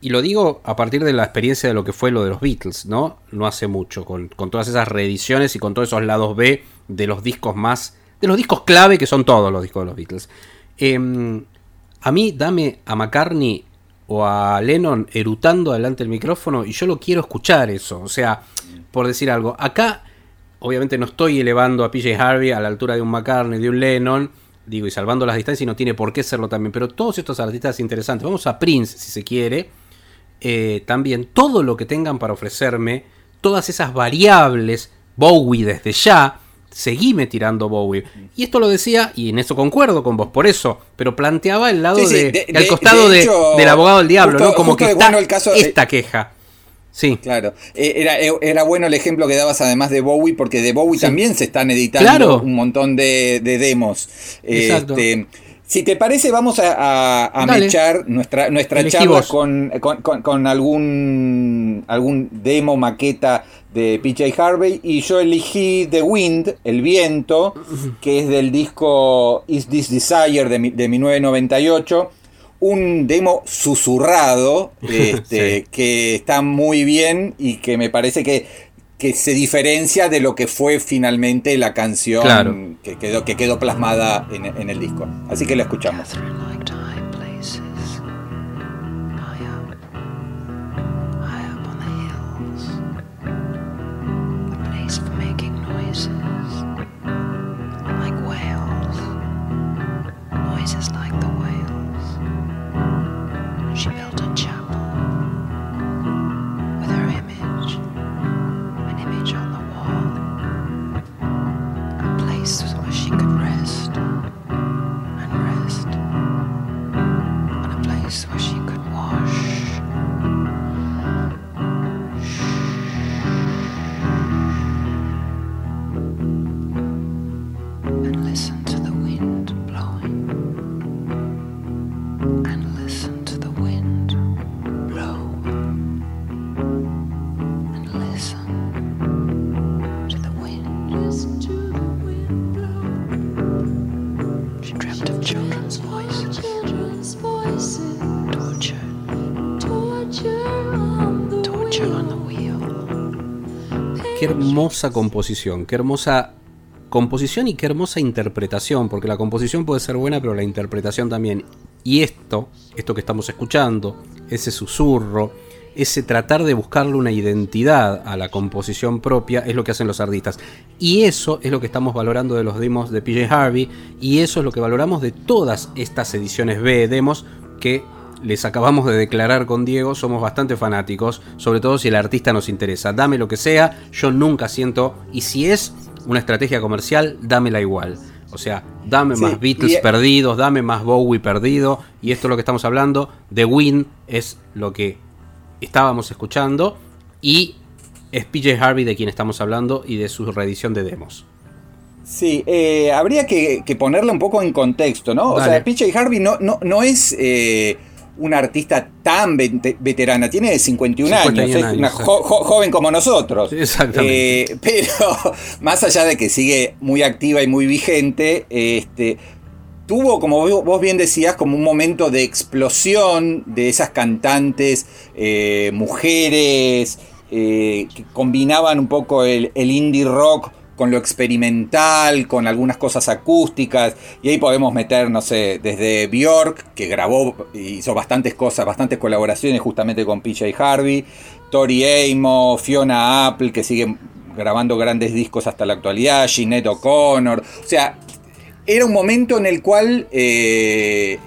Speaker 4: y lo digo a partir de la experiencia de lo que fue lo de los Beatles, ¿no? No hace mucho, con, con todas esas reediciones y con todos esos lados B de los discos más. de los discos clave que son todos los discos de los Beatles. Em, a mí, dame a McCartney o a Lennon erutando delante del micrófono y yo lo quiero escuchar eso. O sea, por decir algo, acá obviamente no estoy elevando a PJ Harvey a la altura de un McCartney, de un Lennon, digo, y salvando las distancias y no tiene por qué serlo también, pero todos estos artistas interesantes, vamos a Prince si se quiere, eh, también todo lo que tengan para ofrecerme, todas esas variables, Bowie desde ya, seguime tirando Bowie. Y esto lo decía, y en eso concuerdo con vos, por eso, pero planteaba el lado
Speaker 5: Sí, sí,
Speaker 4: de,
Speaker 5: de-
Speaker 4: al
Speaker 5: de-
Speaker 4: costado
Speaker 5: de
Speaker 4: de-
Speaker 5: hecho,
Speaker 4: del abogado del diablo,
Speaker 5: justo-
Speaker 4: ¿no? Como que
Speaker 5: es
Speaker 4: está
Speaker 5: bueno el caso de-
Speaker 4: esta queja. Sí.
Speaker 5: Claro, Eh, era, era bueno el ejemplo que dabas además de Bowie, porque de Bowie
Speaker 4: Sí.
Speaker 5: también se están editando
Speaker 4: Claro.
Speaker 5: un montón de, de demos.
Speaker 4: Exacto.
Speaker 5: Este, si te parece, vamos a, a- mechar nuestra, nuestra charla con, con- con- con algún, algún demo, maqueta de PJ Harvey. Y yo elegí The Wind, El Viento, que es del disco Is This Desire de, mi- de 1998 un demo susurrado *laughs* este,
Speaker 4: Sí.
Speaker 5: que está muy bien y que me parece que, que se diferencia de lo que fue finalmente la canción
Speaker 4: Claro.
Speaker 5: que, quedó, que quedó plasmada en, en el disco. Así que la escuchamos.
Speaker 4: Hermosa composición, qué hermosa composición y qué hermosa interpretación, porque la composición puede ser buena, pero la interpretación también. Y esto, esto que estamos escuchando, ese susurro, ese tratar de buscarle una identidad a la composición propia, es lo que hacen los artistas. Y eso es lo que estamos valorando de los demos de PJ Harvey, y eso es lo que valoramos de todas estas ediciones B demos que les acabamos de declarar con Diego, somos bastante fanáticos, sobre todo si el artista nos interesa. Dame lo que sea, yo nunca siento, y si es una estrategia comercial, dámela igual. O sea, dame
Speaker 5: Sí,
Speaker 4: más Beatles
Speaker 5: y-
Speaker 4: perdidos, dame más Bowie perdido, y esto es lo que estamos hablando. The Win es lo que estábamos escuchando, y es PJ Harvey de quien estamos hablando y de su reedición de demos.
Speaker 5: Sí, eh, habría que, que ponerle un poco en contexto, ¿no? O sea, PJ Harvey no, no, no es eh, una artista tan vete- veterana, tiene 51,
Speaker 4: 51
Speaker 5: años, es
Speaker 4: años,
Speaker 5: una
Speaker 4: sí.
Speaker 5: jo- jo- joven como nosotros.
Speaker 4: Sí, exactamente.
Speaker 5: Eh, pero *laughs* más allá de que sigue muy activa y muy vigente, este, tuvo, como vos vos bien decías, como un momento de explosión de esas cantantes, eh, mujeres, eh, que combinaban un poco el, el indie rock con lo experimental, con algunas cosas acústicas, y ahí podemos meter, no sé, desde Bjork, que grabó, hizo bastantes cosas, bastantes colaboraciones justamente con PJ Harvey, Tori Amos, Fiona Apple, que sigue grabando grandes discos hasta la actualidad, Jeanette O'Connor, o sea, era un momento en el cual eh,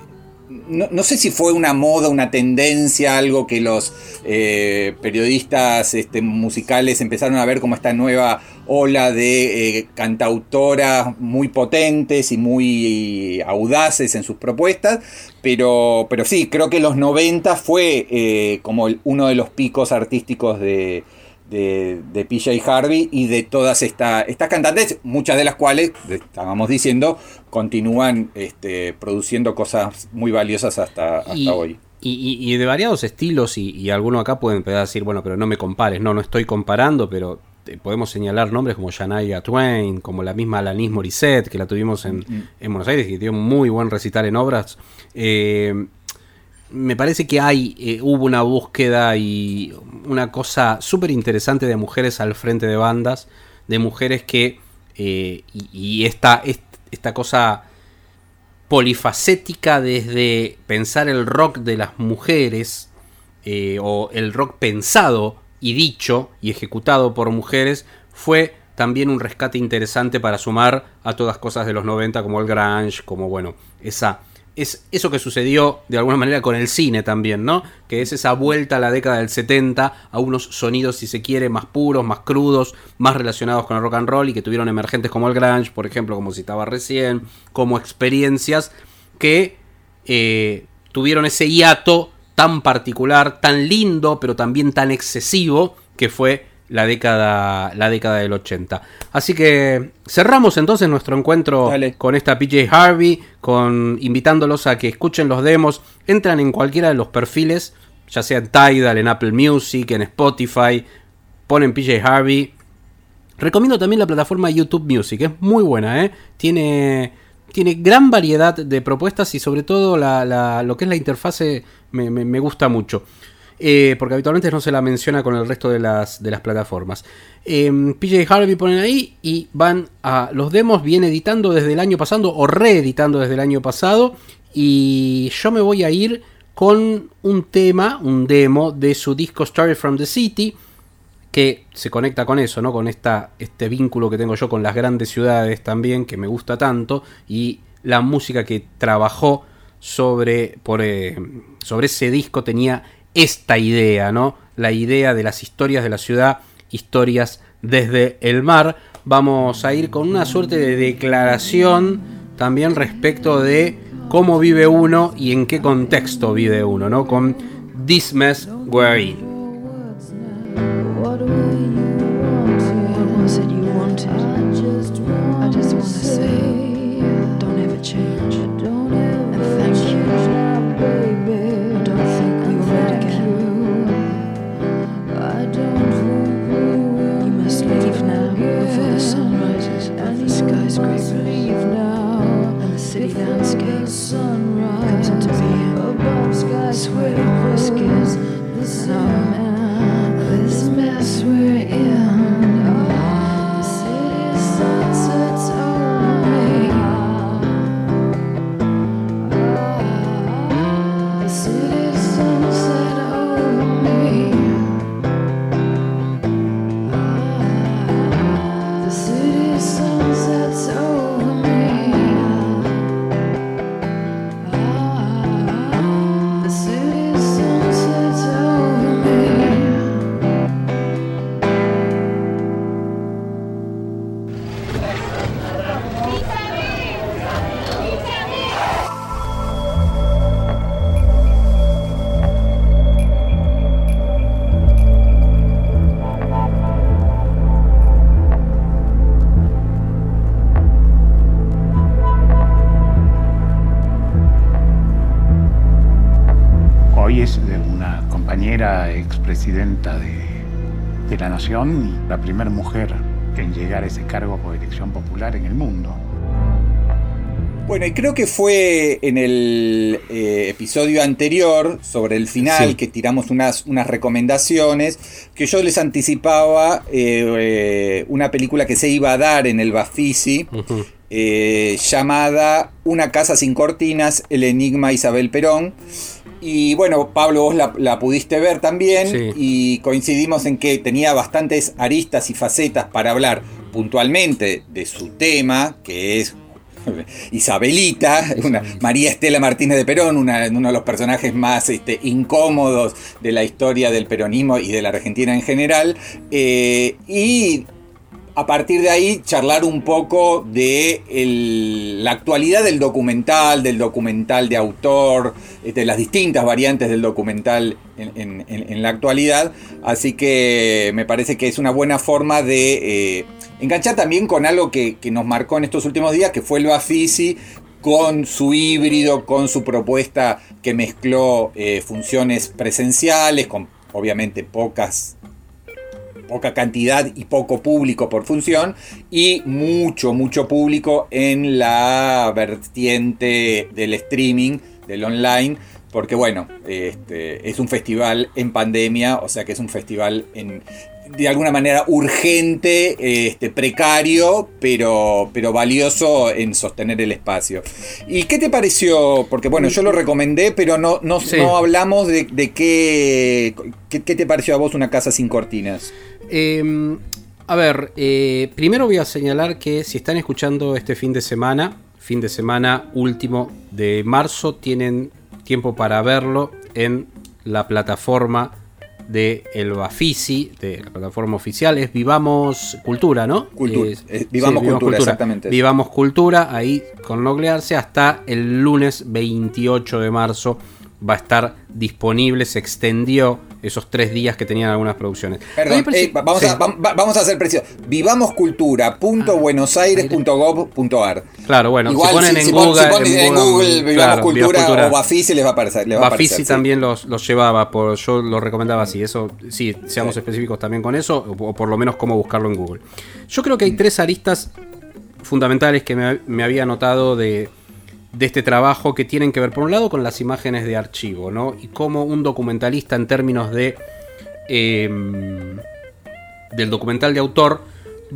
Speaker 5: no, no sé si fue una moda, una tendencia, algo que los eh, periodistas este, musicales empezaron a ver como esta nueva ola de eh, cantautoras muy potentes y muy audaces en sus propuestas, pero, pero sí, creo que los 90 fue eh, como uno de los picos artísticos de, de, de PJ Harvey y de todas esta- estas cantantes, muchas de las cuales, estábamos diciendo, continúan este, produciendo cosas muy valiosas hasta, hasta
Speaker 4: y,
Speaker 5: hoy.
Speaker 4: y, y- de variados estilos, y, y alguno acá pueden empezar a decir, bueno, pero no me compares. No, no estoy comparando, pero eh, podemos señalar nombres como Shania Twain, como la misma Alanis Morissette, que la tuvimos en, en Buenos Aires, y que dio un muy buen recital en obras. Eh, me parece que hay, eh, hubo una búsqueda y una cosa súper interesante de mujeres al frente de bandas, de mujeres que, eh, y, esta, est- esta cosa polifacética desde pensar el rock de las mujeres, eh, o el rock pensado y dicho y ejecutado por mujeres, fue también un rescate interesante para sumar a todas cosas de los 90 como el grunge, como bueno, esa es eso que sucedió de alguna manera con el cine también, ¿no? Que es esa vuelta a la década del 70 a unos sonidos, si se quiere, más puros, más crudos, más relacionados con el rock and roll y que tuvieron emergentes como el grunge, por ejemplo, como citaba recién, como experiencias que eh, tuvieron ese hiato tan particular, tan lindo, pero también tan excesivo que fue la década, la década del 80. Así que cerramos entonces nuestro encuentro
Speaker 5: Dale.
Speaker 4: con esta PJ Harvey, con invitándolos a que escuchen los demos, entran en cualquiera de los perfiles, ya sea en Tidal, en Apple Music, en Spotify, ponen PJ Harvey. Recomiendo también la plataforma YouTube Music, es muy buena, ¿eh? Tiene, tiene gran variedad de propuestas y sobre todo la, la- lo que es la interfase me, me- me gusta mucho. Eh, porque habitualmente no se la menciona con el resto de las, de las plataformas. Eh, PJ Harvey ponen ahí y van a los demos, viene editando desde el año pasado o reeditando desde el año pasado. Y yo me voy a ir con un tema, un demo de su disco Story from the City que se conecta con eso, ¿no? Con esta, este vínculo que tengo yo con las grandes ciudades también, que me gusta tanto, y la música que trabajó sobre, por, eh, sobre ese disco tenía esta idea, ¿no? La idea de las historias de la ciudad, historias desde el mar. Vamos a ir con una suerte de declaración también respecto de cómo vive uno y en qué contexto vive uno, ¿no? Con This Mess.
Speaker 7: De, de la Nación y la primera mujer en llegar a ese cargo por elección popular en el mundo.
Speaker 5: Bueno, y creo que fue en el eh, episodio anterior, sobre el final,
Speaker 4: Sí.
Speaker 5: que tiramos unas, unas recomendaciones, que yo les anticipaba eh, eh, una película que se iba a dar en el Bafisi, eh, llamada Una casa sin cortinas, el enigma Isabel Perón. Y bueno, Pablo, vos la, la pudiste ver también
Speaker 4: Sí.
Speaker 5: y coincidimos en que tenía bastantes aristas y facetas para hablar puntualmente de su tema, que es *laughs* Isabelita, una, María Estela Martínez de Perón, una- uno de los personajes más este, incómodos de la historia del peronismo y de la Argentina en general. eh, y a partir de ahí charlar un poco de la actualidad del documental, del documental de autor, de las distintas variantes del documental en, la actualidad. Así que me parece que es una buena forma de eh, enganchar también con algo que, que nos marcó en estos últimos días, que fue el Bafisi con su híbrido, con su propuesta que mezcló eh, funciones presenciales, con obviamente pocas poca cantidad y poco público por función y mucho, mucho público en la vertiente del streaming, del online, porque bueno, este, es un festival en pandemia, o sea que es un festival en, de alguna manera urgente, este, precario, pero, pero valioso en sostener el espacio. ¿Y qué te pareció? Porque bueno, yo lo recomendé, pero no, no,
Speaker 4: Sí.
Speaker 5: no hablamos de, de qué, qué, qué te pareció a vos una casa sin cortinas.
Speaker 4: Eh, a ver, eh, primero voy a señalar que si están escuchando este fin de semana, fin de semana último de marzo, tienen tiempo para verlo en la plataforma de el Bafisi, de la plataforma oficial, es Vivamos Cultura, ¿no?
Speaker 5: Cultura,
Speaker 4: Es-
Speaker 5: eh, Vivamos Cultura, exactamente.
Speaker 4: Vivamos Cultura, ahí con Nuclearse hasta el lunes 28 de marzo va a estar disponible, se extendió esos tres días que tenían algunas producciones.
Speaker 5: Perdón, eh, vamos,
Speaker 4: sí.
Speaker 5: a, va- vamos a hacer preciso. Vivamoscultura.buenosaires.gov.ar
Speaker 4: Claro, bueno,
Speaker 5: Igual,
Speaker 4: si ponen
Speaker 5: si,
Speaker 4: en
Speaker 5: si
Speaker 4: Google,
Speaker 5: si ponen en Google, Vivamos
Speaker 4: claro,
Speaker 5: Cultura, o Bafisi les va a aparecer. Les va a
Speaker 4: Bafisi
Speaker 5: aparecer, sí.
Speaker 4: también los, los llevaba, por, yo lo recomendaba así, eso sí, seamos
Speaker 5: Sí.
Speaker 4: específicos también con eso, o, o por lo menos cómo buscarlo en Google. Yo creo que hay tres aristas fundamentales que me, me había notado de, de este trabajo que tienen que ver, por un lado, con las imágenes de archivo, ¿no? Y cómo un documentalista en términos de... em, del documental de autor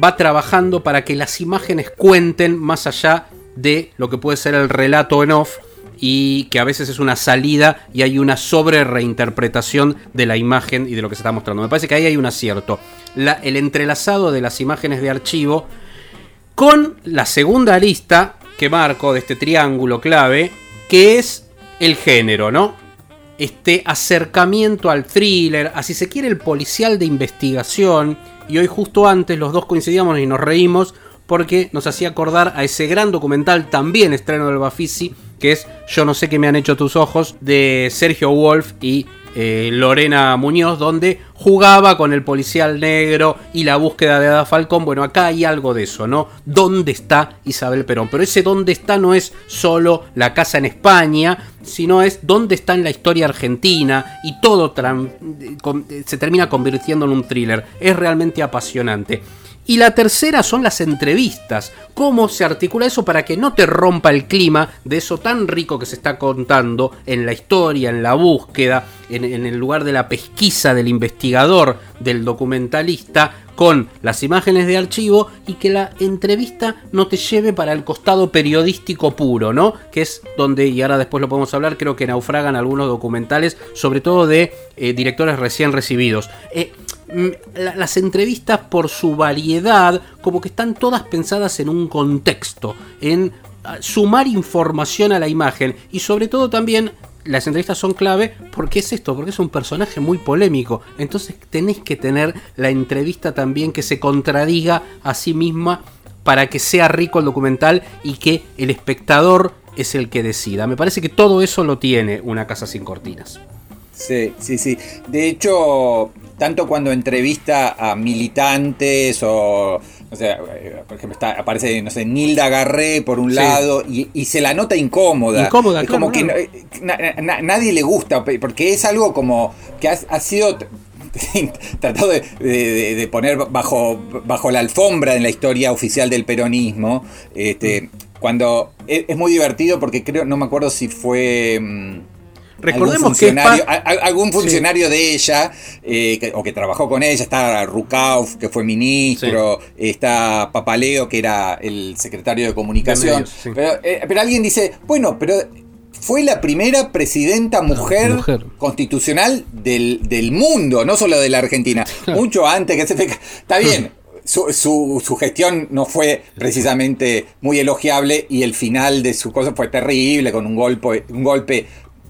Speaker 4: va trabajando para que las imágenes cuenten más allá de lo que puede ser el relato en off y que a veces es una salida y hay una sobre reinterpretación de la imagen y de lo que se está mostrando. Me parece que ahí hay un acierto. El entrelazado de las imágenes de archivo con la segunda lista que marco de este triángulo clave, que es el género, ¿no? Este acercamiento al thriller, así se quiere el policial de investigación, y hoy justo antes los dos coincidíamos y nos reímos porque nos hacía acordar a ese gran documental, también estreno del Bafisi, que es Yo no sé qué me han hecho tus ojos, de Sergio Wolf y eh, Lorena Muñoz, donde jugaba con el policial negro y la búsqueda de Ada Falcón. Bueno, acá hay algo de eso, ¿no? ¿Dónde está Isabel Perón? Pero ese dónde está no es solo la casa en España, sino es dónde está en la historia argentina y todo se termina convirtiendo en un thriller. Es realmente apasionante. Y la tercera son las entrevistas. Cómo se articula eso para que no te rompa el clima de eso tan rico que se está contando en la historia, en la búsqueda, en, el lugar de la pesquisa del investigador, del documentalista, con las imágenes de archivo y que la entrevista no te lleve para el costado periodístico puro, ¿no? Que es donde, y ahora después lo podemos hablar, creo que naufragan algunos documentales, sobre todo de eh, directores recién recibidos. Eh, las entrevistas por su variedad, como que están todas pensadas en un contexto, en ah, sumar información a la imagen y sobre todo también las entrevistas son clave porque es esto, porque es un personaje muy polémico. Entonces tenés que tener la entrevista también que se contradiga a sí misma para que sea rico el documental y que el espectador es el que decida. Me parece que todo eso lo tiene una casa sin cortinas.
Speaker 5: Sí, sí, sí. De hecho, tanto cuando entrevista a militantes o, o sea, por ejemplo, está, aparece, no sé, Nilda Garré por un
Speaker 4: Sí.
Speaker 5: lado y, y se la nota incómoda.
Speaker 4: Incómoda,
Speaker 5: es
Speaker 4: claro,
Speaker 5: como que
Speaker 4: claro.
Speaker 5: eh, na- na- nadie le gusta, porque es algo como que ha, ha sido *laughs* tratado de, de- de poner bajo, bajo la alfombra en la historia oficial del peronismo. Este, cuando es, es muy divertido porque creo, no me acuerdo si fue...
Speaker 4: Recordemos
Speaker 5: algún
Speaker 4: que
Speaker 5: funcionario, algún funcionario de ella eh, que- o que trabajó con ella está Rukauf que fue ministro está Papaleo que era el secretario de comunicación
Speaker 4: medios, sí.
Speaker 5: pero, eh, pero alguien dice bueno pero fue la primera presidenta mujer,
Speaker 4: mujer.
Speaker 5: constitucional del, del mundo, no solo de la Argentina. Mucho antes que se... Está bien, su, su- su gestión no fue precisamente muy elogiable y el final de su cosa fue terrible, con un golpe, un golpe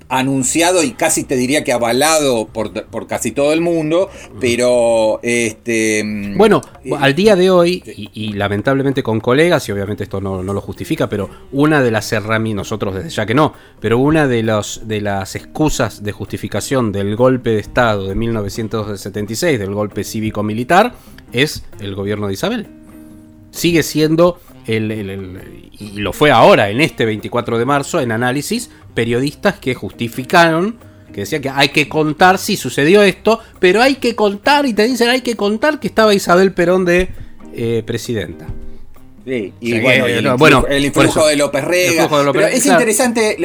Speaker 5: anunciado y casi te diría que avalado por, por casi todo el mundo, pero este
Speaker 4: Bueno,
Speaker 5: eh,
Speaker 4: al día de hoy, y, y lamentablemente con colegas, y obviamente esto no, no lo justifica, pero una de las herramientas, nosotros desde ya que no, pero una de, los, de las excusas de justificación del golpe de Estado de 1976, del golpe cívico-militar, es el gobierno de Isabel. Sigue siendo el- el- el- y lo fue ahora, en este 24 de marzo, en análisis, periodistas que justificaron, que decían que hay que contar si sucedió esto, pero hay que contar, y te dicen hay que contar que estaba Isabel Perón de eh, presidenta.
Speaker 5: Sí, y
Speaker 4: O sea,
Speaker 5: bueno, el,
Speaker 4: no,
Speaker 5: influjo,
Speaker 4: bueno,
Speaker 5: el
Speaker 4: por
Speaker 5: influjo
Speaker 4: eso.
Speaker 5: de López Rega.
Speaker 4: De López
Speaker 5: Pero es
Speaker 4: claro.
Speaker 5: interesante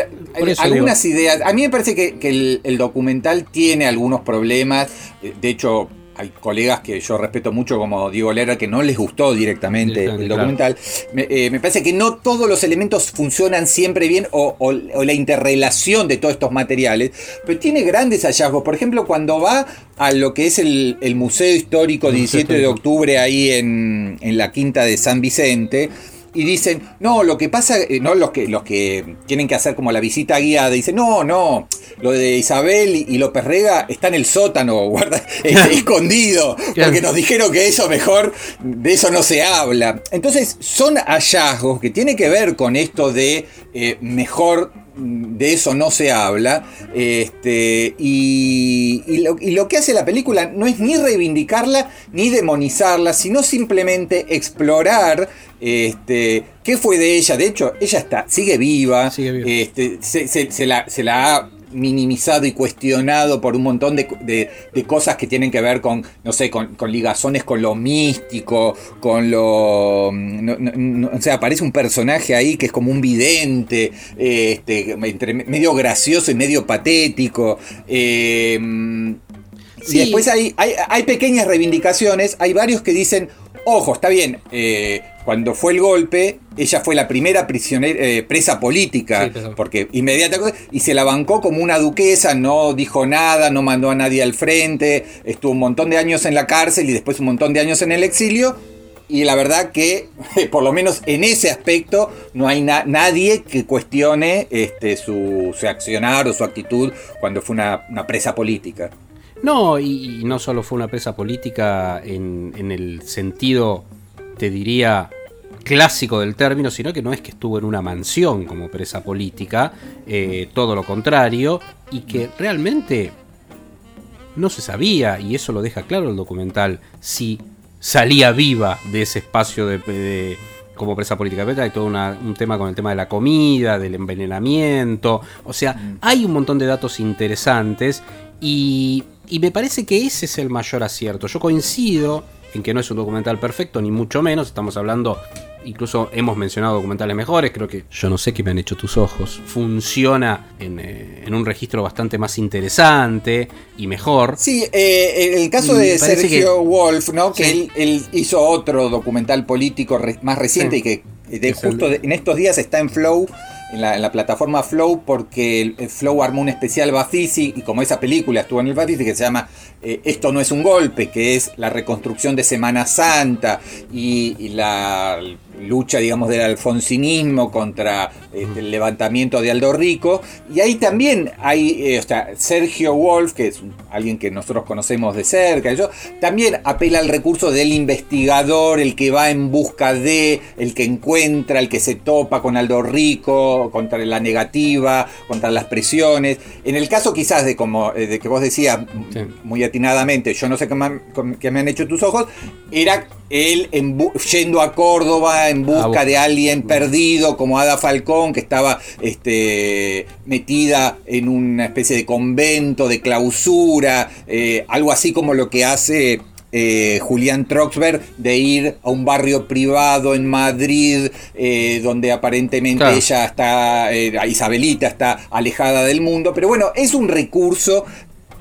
Speaker 5: algunas ideas. A mí me parece que, que el, el documental tiene algunos problemas. Eh, De hecho, hay colegas que yo respeto mucho, como Diego Lera, que no les gustó directamente el
Speaker 4: claro.
Speaker 5: documental. Me, eh, me parece que no todos los elementos funcionan siempre bien o, o- o la interrelación de todos estos materiales, pero tiene grandes hallazgos. Por ejemplo, cuando va a lo que es el, el Museo Histórico
Speaker 4: El Museo
Speaker 5: 17 de octubre ahí en, en la quinta de San Vicente. Y dicen, no, lo que pasa, eh, no los que, los que tienen que hacer como la visita guiada, dicen, no, no, lo de Isabel y, y López Rega está en el sótano, *laughs* guarda, este, escondido, porque nos dijeron que eso mejor, de eso no se habla. Entonces, son hallazgos que tienen que ver con esto de eh, mejor mm, de eso no se habla. Este, y, y lo, y lo que hace la película no es ni reivindicarla ni demonizarla, sino simplemente explorar este, qué fue de ella. De hecho, ella está, sigue viva.
Speaker 4: Sigue viva.
Speaker 5: Este, se, se- se la, se la ha minimizado y cuestionado por un montón de, de- de cosas que tienen que ver con, no sé, con, con ligazones con lo místico, con lo... no- no- no- o sea, aparece un personaje ahí que es como un vidente, eh, este, entre medio gracioso y medio patético. eh,
Speaker 4: Sí.
Speaker 5: Y después hay, hay, hay pequeñas reivindicaciones, hay varios que dicen, ojo, está bien, eh, cuando fue el golpe, ella fue la primera prisionera, eh, presa política,
Speaker 4: Sí,
Speaker 5: porque inmediatamente, y se la bancó como una duquesa, no dijo nada, no mandó a nadie al frente, estuvo un montón de años en la cárcel y después un montón de años en el exilio. Y la verdad que, *laughs* por lo menos en ese aspecto, no hay na- nadie que cuestione este, su, su accionar o su actitud cuando fue una, una presa política.
Speaker 4: No, y, y no solo fue una presa política en, en el sentido, te diría, clásico del término, sino que no es que estuvo en una mansión como presa política, eh, todo lo contrario, y que realmente no se sabía, y eso lo deja claro el documental, si salía viva de ese espacio de, de- como presa política. Pero Hay todo una- un tema con el tema de la comida, del envenenamiento, o sea, hay un montón de datos interesantes y, y me parece que ese es el mayor acierto. Yo coincido en que no es un documental perfecto, ni mucho menos, estamos hablando... Incluso hemos mencionado documentales mejores, creo que Yo no sé qué me han hecho tus ojos. Funciona en, eh, en un registro bastante más interesante y mejor.
Speaker 5: Sí, eh, en el caso de Sergio
Speaker 4: que-
Speaker 5: Wolf, ¿no? Que
Speaker 4: Sí.
Speaker 5: él, él hizo otro documental político re- más reciente
Speaker 4: Sí.
Speaker 5: y que de justo de- en estos días está en Flow, en la, plataforma Flow, porque el, Flow armó un especial Bafisi y como esa película estuvo en el Bafisi que se llama eh, Esto no es un golpe, que es la reconstrucción de Semana Santa y la lucha, digamos, del alfonsinismo contra este, el levantamiento de Aldo Rico. Y ahí también hay, eh, o sea, Sergio Wolf, que es alguien que nosotros conocemos de cerca, yo, también apela al recurso del investigador, el que va en busca de, el que encuentra, el que se topa con Aldo Rico, contra la negativa, contra las presiones. En el caso quizás de como eh, de que vos decías
Speaker 4: Sí.
Speaker 5: muy atinadamente, yo no sé qué me, han- qué me han hecho tus ojos, era él en yendo a Córdoba en busca
Speaker 4: busca.
Speaker 5: de alguien perdido como Ada Falcón, que estaba este, metida en una especie de convento, de clausura, eh, algo así como lo que hace eh, Julián Troxberg de ir a un barrio privado en Madrid, eh, donde aparentemente
Speaker 4: Claro.
Speaker 5: ella está, eh, Isabelita está alejada del mundo, pero bueno, es un recurso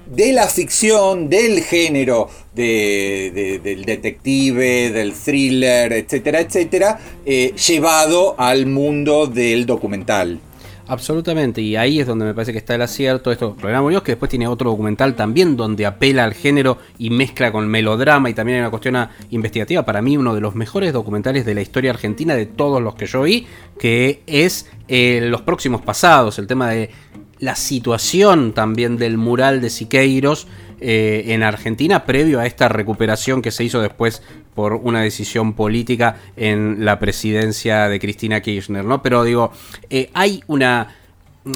Speaker 5: de la ficción, del género de- de- del detective, del thriller, etcétera, etcétera, eh, llevado al mundo del documental.
Speaker 4: Absolutamente, y ahí es donde me parece que está el acierto. Esto, Programa Muñoz, que después tiene otro documental también donde apela al género y mezcla con melodrama y también hay una cuestión investigativa. Para mí, uno de los mejores documentales de la historia argentina de todos los que yo vi, que es eh, Los Próximos Pasados, el tema de la situación también del mural de Siqueiros eh, en Argentina previo a esta recuperación que se hizo después por una decisión política en la presidencia de Cristina Kirchner, ¿no? Pero digo, eh, hay una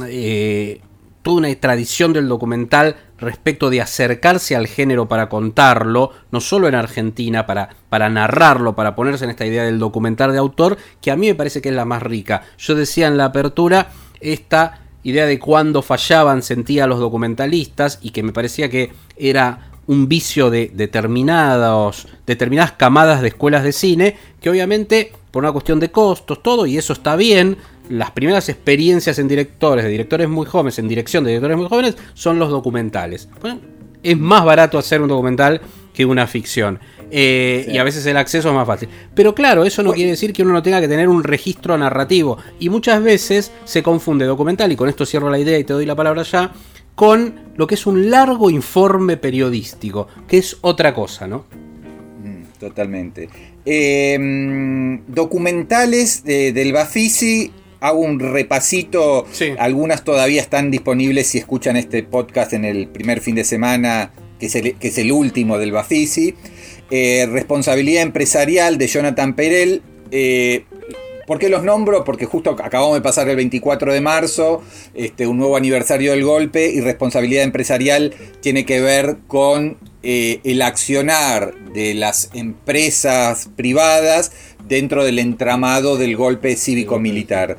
Speaker 4: eh, toda una tradición del documental respecto de acercarse al género para contarlo, no solo en Argentina, para, para narrarlo, para ponerse en esta idea del documental de autor, que a mí me parece que es la más rica. Yo decía en la apertura esta idea de cuando fallaban sentía los documentalistas y que me parecía que era un vicio de determinados, determinadas camadas de escuelas de cine, que obviamente por una cuestión de costos, todo, y eso está bien, las primeras experiencias en directores, de directores muy jóvenes, en dirección de directores muy jóvenes, son los documentales. Bueno, es más barato hacer un documental que una ficción. Eh,
Speaker 5: Sí.
Speaker 4: Y a veces el acceso es más fácil. Pero claro, eso no
Speaker 5: Bueno.
Speaker 4: quiere decir que uno no tenga que tener un registro narrativo. Y muchas veces se confunde documental, y con esto cierro la idea y te doy la palabra ya, con lo que es un largo informe periodístico, que es otra cosa, ¿no?
Speaker 5: Mm, Totalmente. Eh, mm, documentales de- del Bafisi. Hago un repasito.
Speaker 4: Sí.
Speaker 5: Algunas todavía están disponibles si escuchan este podcast en el primer fin de semana, que es el, que es el último del Bafisi. Eh, responsabilidad empresarial de Jonathan Perel. Eh, ¿Por qué los nombro? Porque justo acabamos de pasar el 24 de marzo, este, un nuevo aniversario del golpe y responsabilidad empresarial tiene que ver con eh, el accionar de las empresas privadas dentro del entramado del golpe cívico-militar.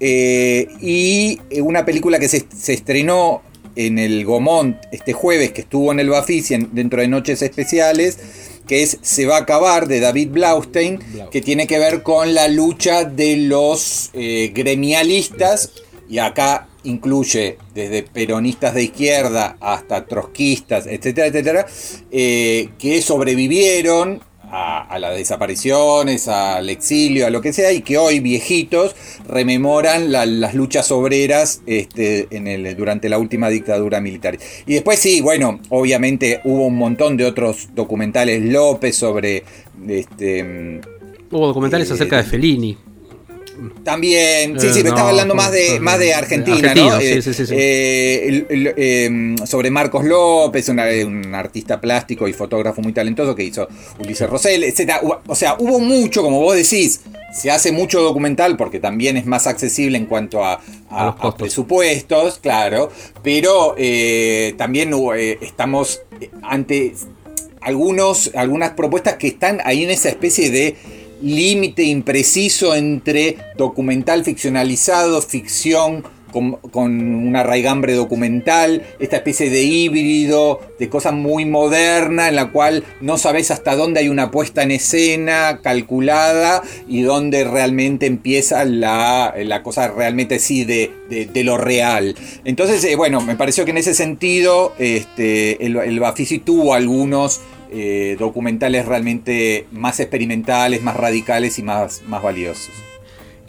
Speaker 5: Eh, y una película que se, se estrenó en el Gomont este jueves, que estuvo en el Bafisi en- dentro de Noches Especiales, que es Se va a acabar de David Blaustein, que tiene que ver con la lucha de los eh, gremialistas, y acá incluye desde peronistas de izquierda hasta trotskistas, etcétera, etcétera, eh, que sobrevivieron a, a las desapariciones, al exilio, a lo que sea, y que hoy viejitos rememoran la- las luchas obreras este, en el, durante la última dictadura militar. Y después sí, bueno, obviamente hubo un montón de otros documentales López sobre... Este,
Speaker 4: Hubo documentales
Speaker 5: Eh,
Speaker 4: acerca de Fellini.
Speaker 5: También, sí,
Speaker 4: Eh,
Speaker 5: sí, pero
Speaker 4: no,
Speaker 5: estaba hablando más de, más de Argentina, ¿no?
Speaker 4: sí,
Speaker 5: Eh,
Speaker 4: sí, sí, sí.
Speaker 5: eh, el- el- eh, sobre Marcos López, una- un artista plástico y fotógrafo muy talentoso que hizo Ulises Rosell, etc. O sea, hubo mucho, como vos decís, se hace mucho documental porque también es más accesible en cuanto a,
Speaker 4: A los
Speaker 5: a presupuestos, claro, pero eh, también hubo, estamos ante algunos, algunas propuestas que están ahí en esa especie de límite impreciso entre documental ficcionalizado, ficción con, una raigambre documental, esta especie de híbrido, de cosa muy moderna en la cual no sabes hasta dónde hay una puesta en escena calculada y dónde realmente empieza la, la cosa realmente sí de, de- de lo real. Entonces, eh, bueno, me pareció que en ese sentido este, el, el Bafisi tuvo algunos eh, documentales realmente más experimentales, más radicales y más, más valiosos.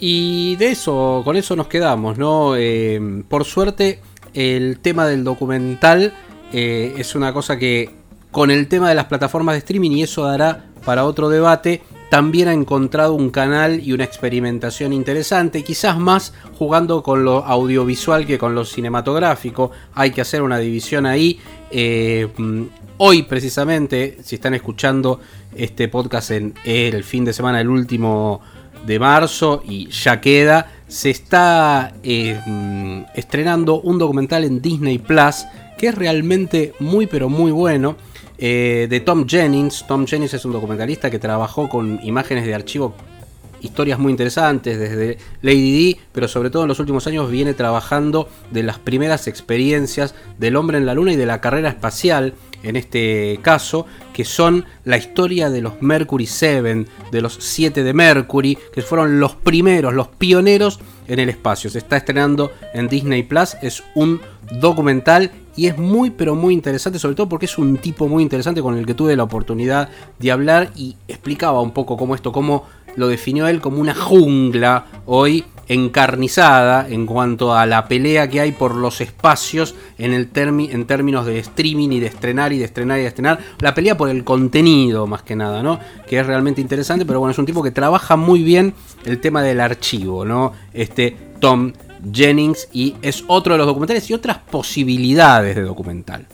Speaker 4: Y de eso, con eso nos quedamos, ¿no? Eh, por suerte, el tema del documental eh, es una cosa que con el tema de las plataformas de streaming, y eso dará para otro debate, también ha encontrado un canal y una experimentación interesante, quizás más jugando con lo audiovisual que con lo cinematográfico. Hay que hacer una división ahí. Eh, hoy precisamente, si están escuchando este podcast en el fin de semana, el último de marzo y ya queda, se está eh, mm, estrenando un documental en Disney Plus que es realmente muy pero muy bueno. eh, de Tom Jennings. Tom Jennings es un documentalista que trabajó con imágenes de archivo, historias muy interesantes, desde Lady D, pero sobre todo en los últimos años viene trabajando de las primeras experiencias del hombre en la luna y de la carrera espacial, en este caso, que son la historia de los Mercury 7, de los 7 de Mercury, que fueron los primeros, los pioneros en el espacio. Se está estrenando en Disney Plus, es un documental y es muy pero muy interesante, sobre todo porque es un tipo muy interesante con el que tuve la oportunidad de hablar y explicaba un poco cómo esto, cómo lo definió él como una jungla hoy encarnizada en cuanto a la pelea que hay por los espacios en, el en términos de streaming y de estrenar y de estrenar y de estrenar. La pelea por el contenido más que nada, ¿no? Que es realmente interesante, pero bueno, es un tipo que trabaja muy bien el tema del archivo, ¿no? Este Tom Jennings y es otro de los documentales y otras posibilidades de documental.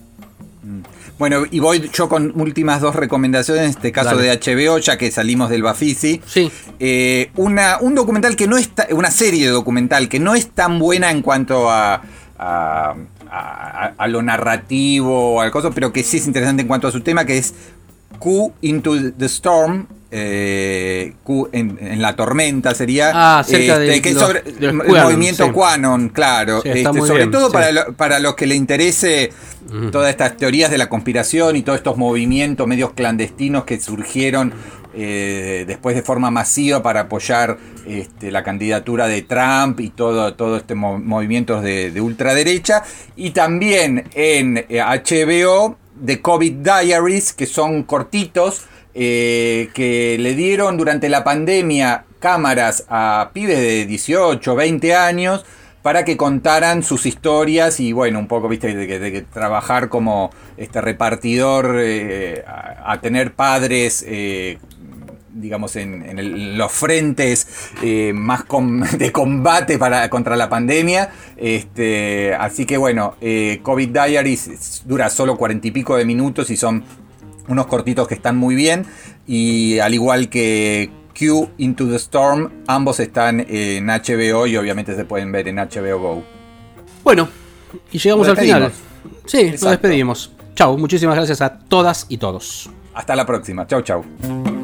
Speaker 5: Bueno, y voy yo con últimas dos recomendaciones, en este caso
Speaker 4: Dale.
Speaker 5: de HBO, ya que salimos del Bafisi.
Speaker 4: Sí.
Speaker 5: Eh, una, un documental que no está, una serie de documental que no es tan buena en cuanto a, a, a, a lo narrativo o al coso, pero que sí es interesante en cuanto a su tema, que es Q into the Storm. Eh, en, en la tormenta sería
Speaker 4: Ah, de
Speaker 5: que
Speaker 4: los-
Speaker 5: sobre
Speaker 4: de
Speaker 5: el
Speaker 4: Quanon,
Speaker 5: movimiento
Speaker 4: sí.
Speaker 5: Quanon, claro.
Speaker 4: Sí,
Speaker 5: Este, sobre
Speaker 4: bien,
Speaker 5: todo
Speaker 4: sí.
Speaker 5: para, lo- para los que le interese todas estas teorías de la conspiración y todos estos movimientos medios clandestinos que surgieron eh, después de forma masiva para apoyar este, la candidatura de Trump y todo, todo este mo- movimientos de, de ultraderecha. Y también en eh, HBO The COVID Diaries, que son cortitos, eh, que le dieron durante la pandemia cámaras a pibes de 18, 20 años para que contaran sus historias y bueno, un poco, viste, de, trabajar como este repartidor, eh, a, tener padres, eh, digamos, en, los frentes más *laughs* de combate para, contra la pandemia. Este, así que bueno, COVID Diaries dura solo cuarenta y pico de minutos y son unos cortitos que están muy bien. Y al igual que Q Into the Storm, ambos están en HBO y obviamente se pueden ver en HBO Go.
Speaker 4: Bueno, y llegamos
Speaker 5: Nos
Speaker 4: al final. Sí, nos
Speaker 5: Exacto.
Speaker 4: despedimos. Chau, muchísimas gracias a todas y todos.
Speaker 5: Hasta la próxima. Chau, chau.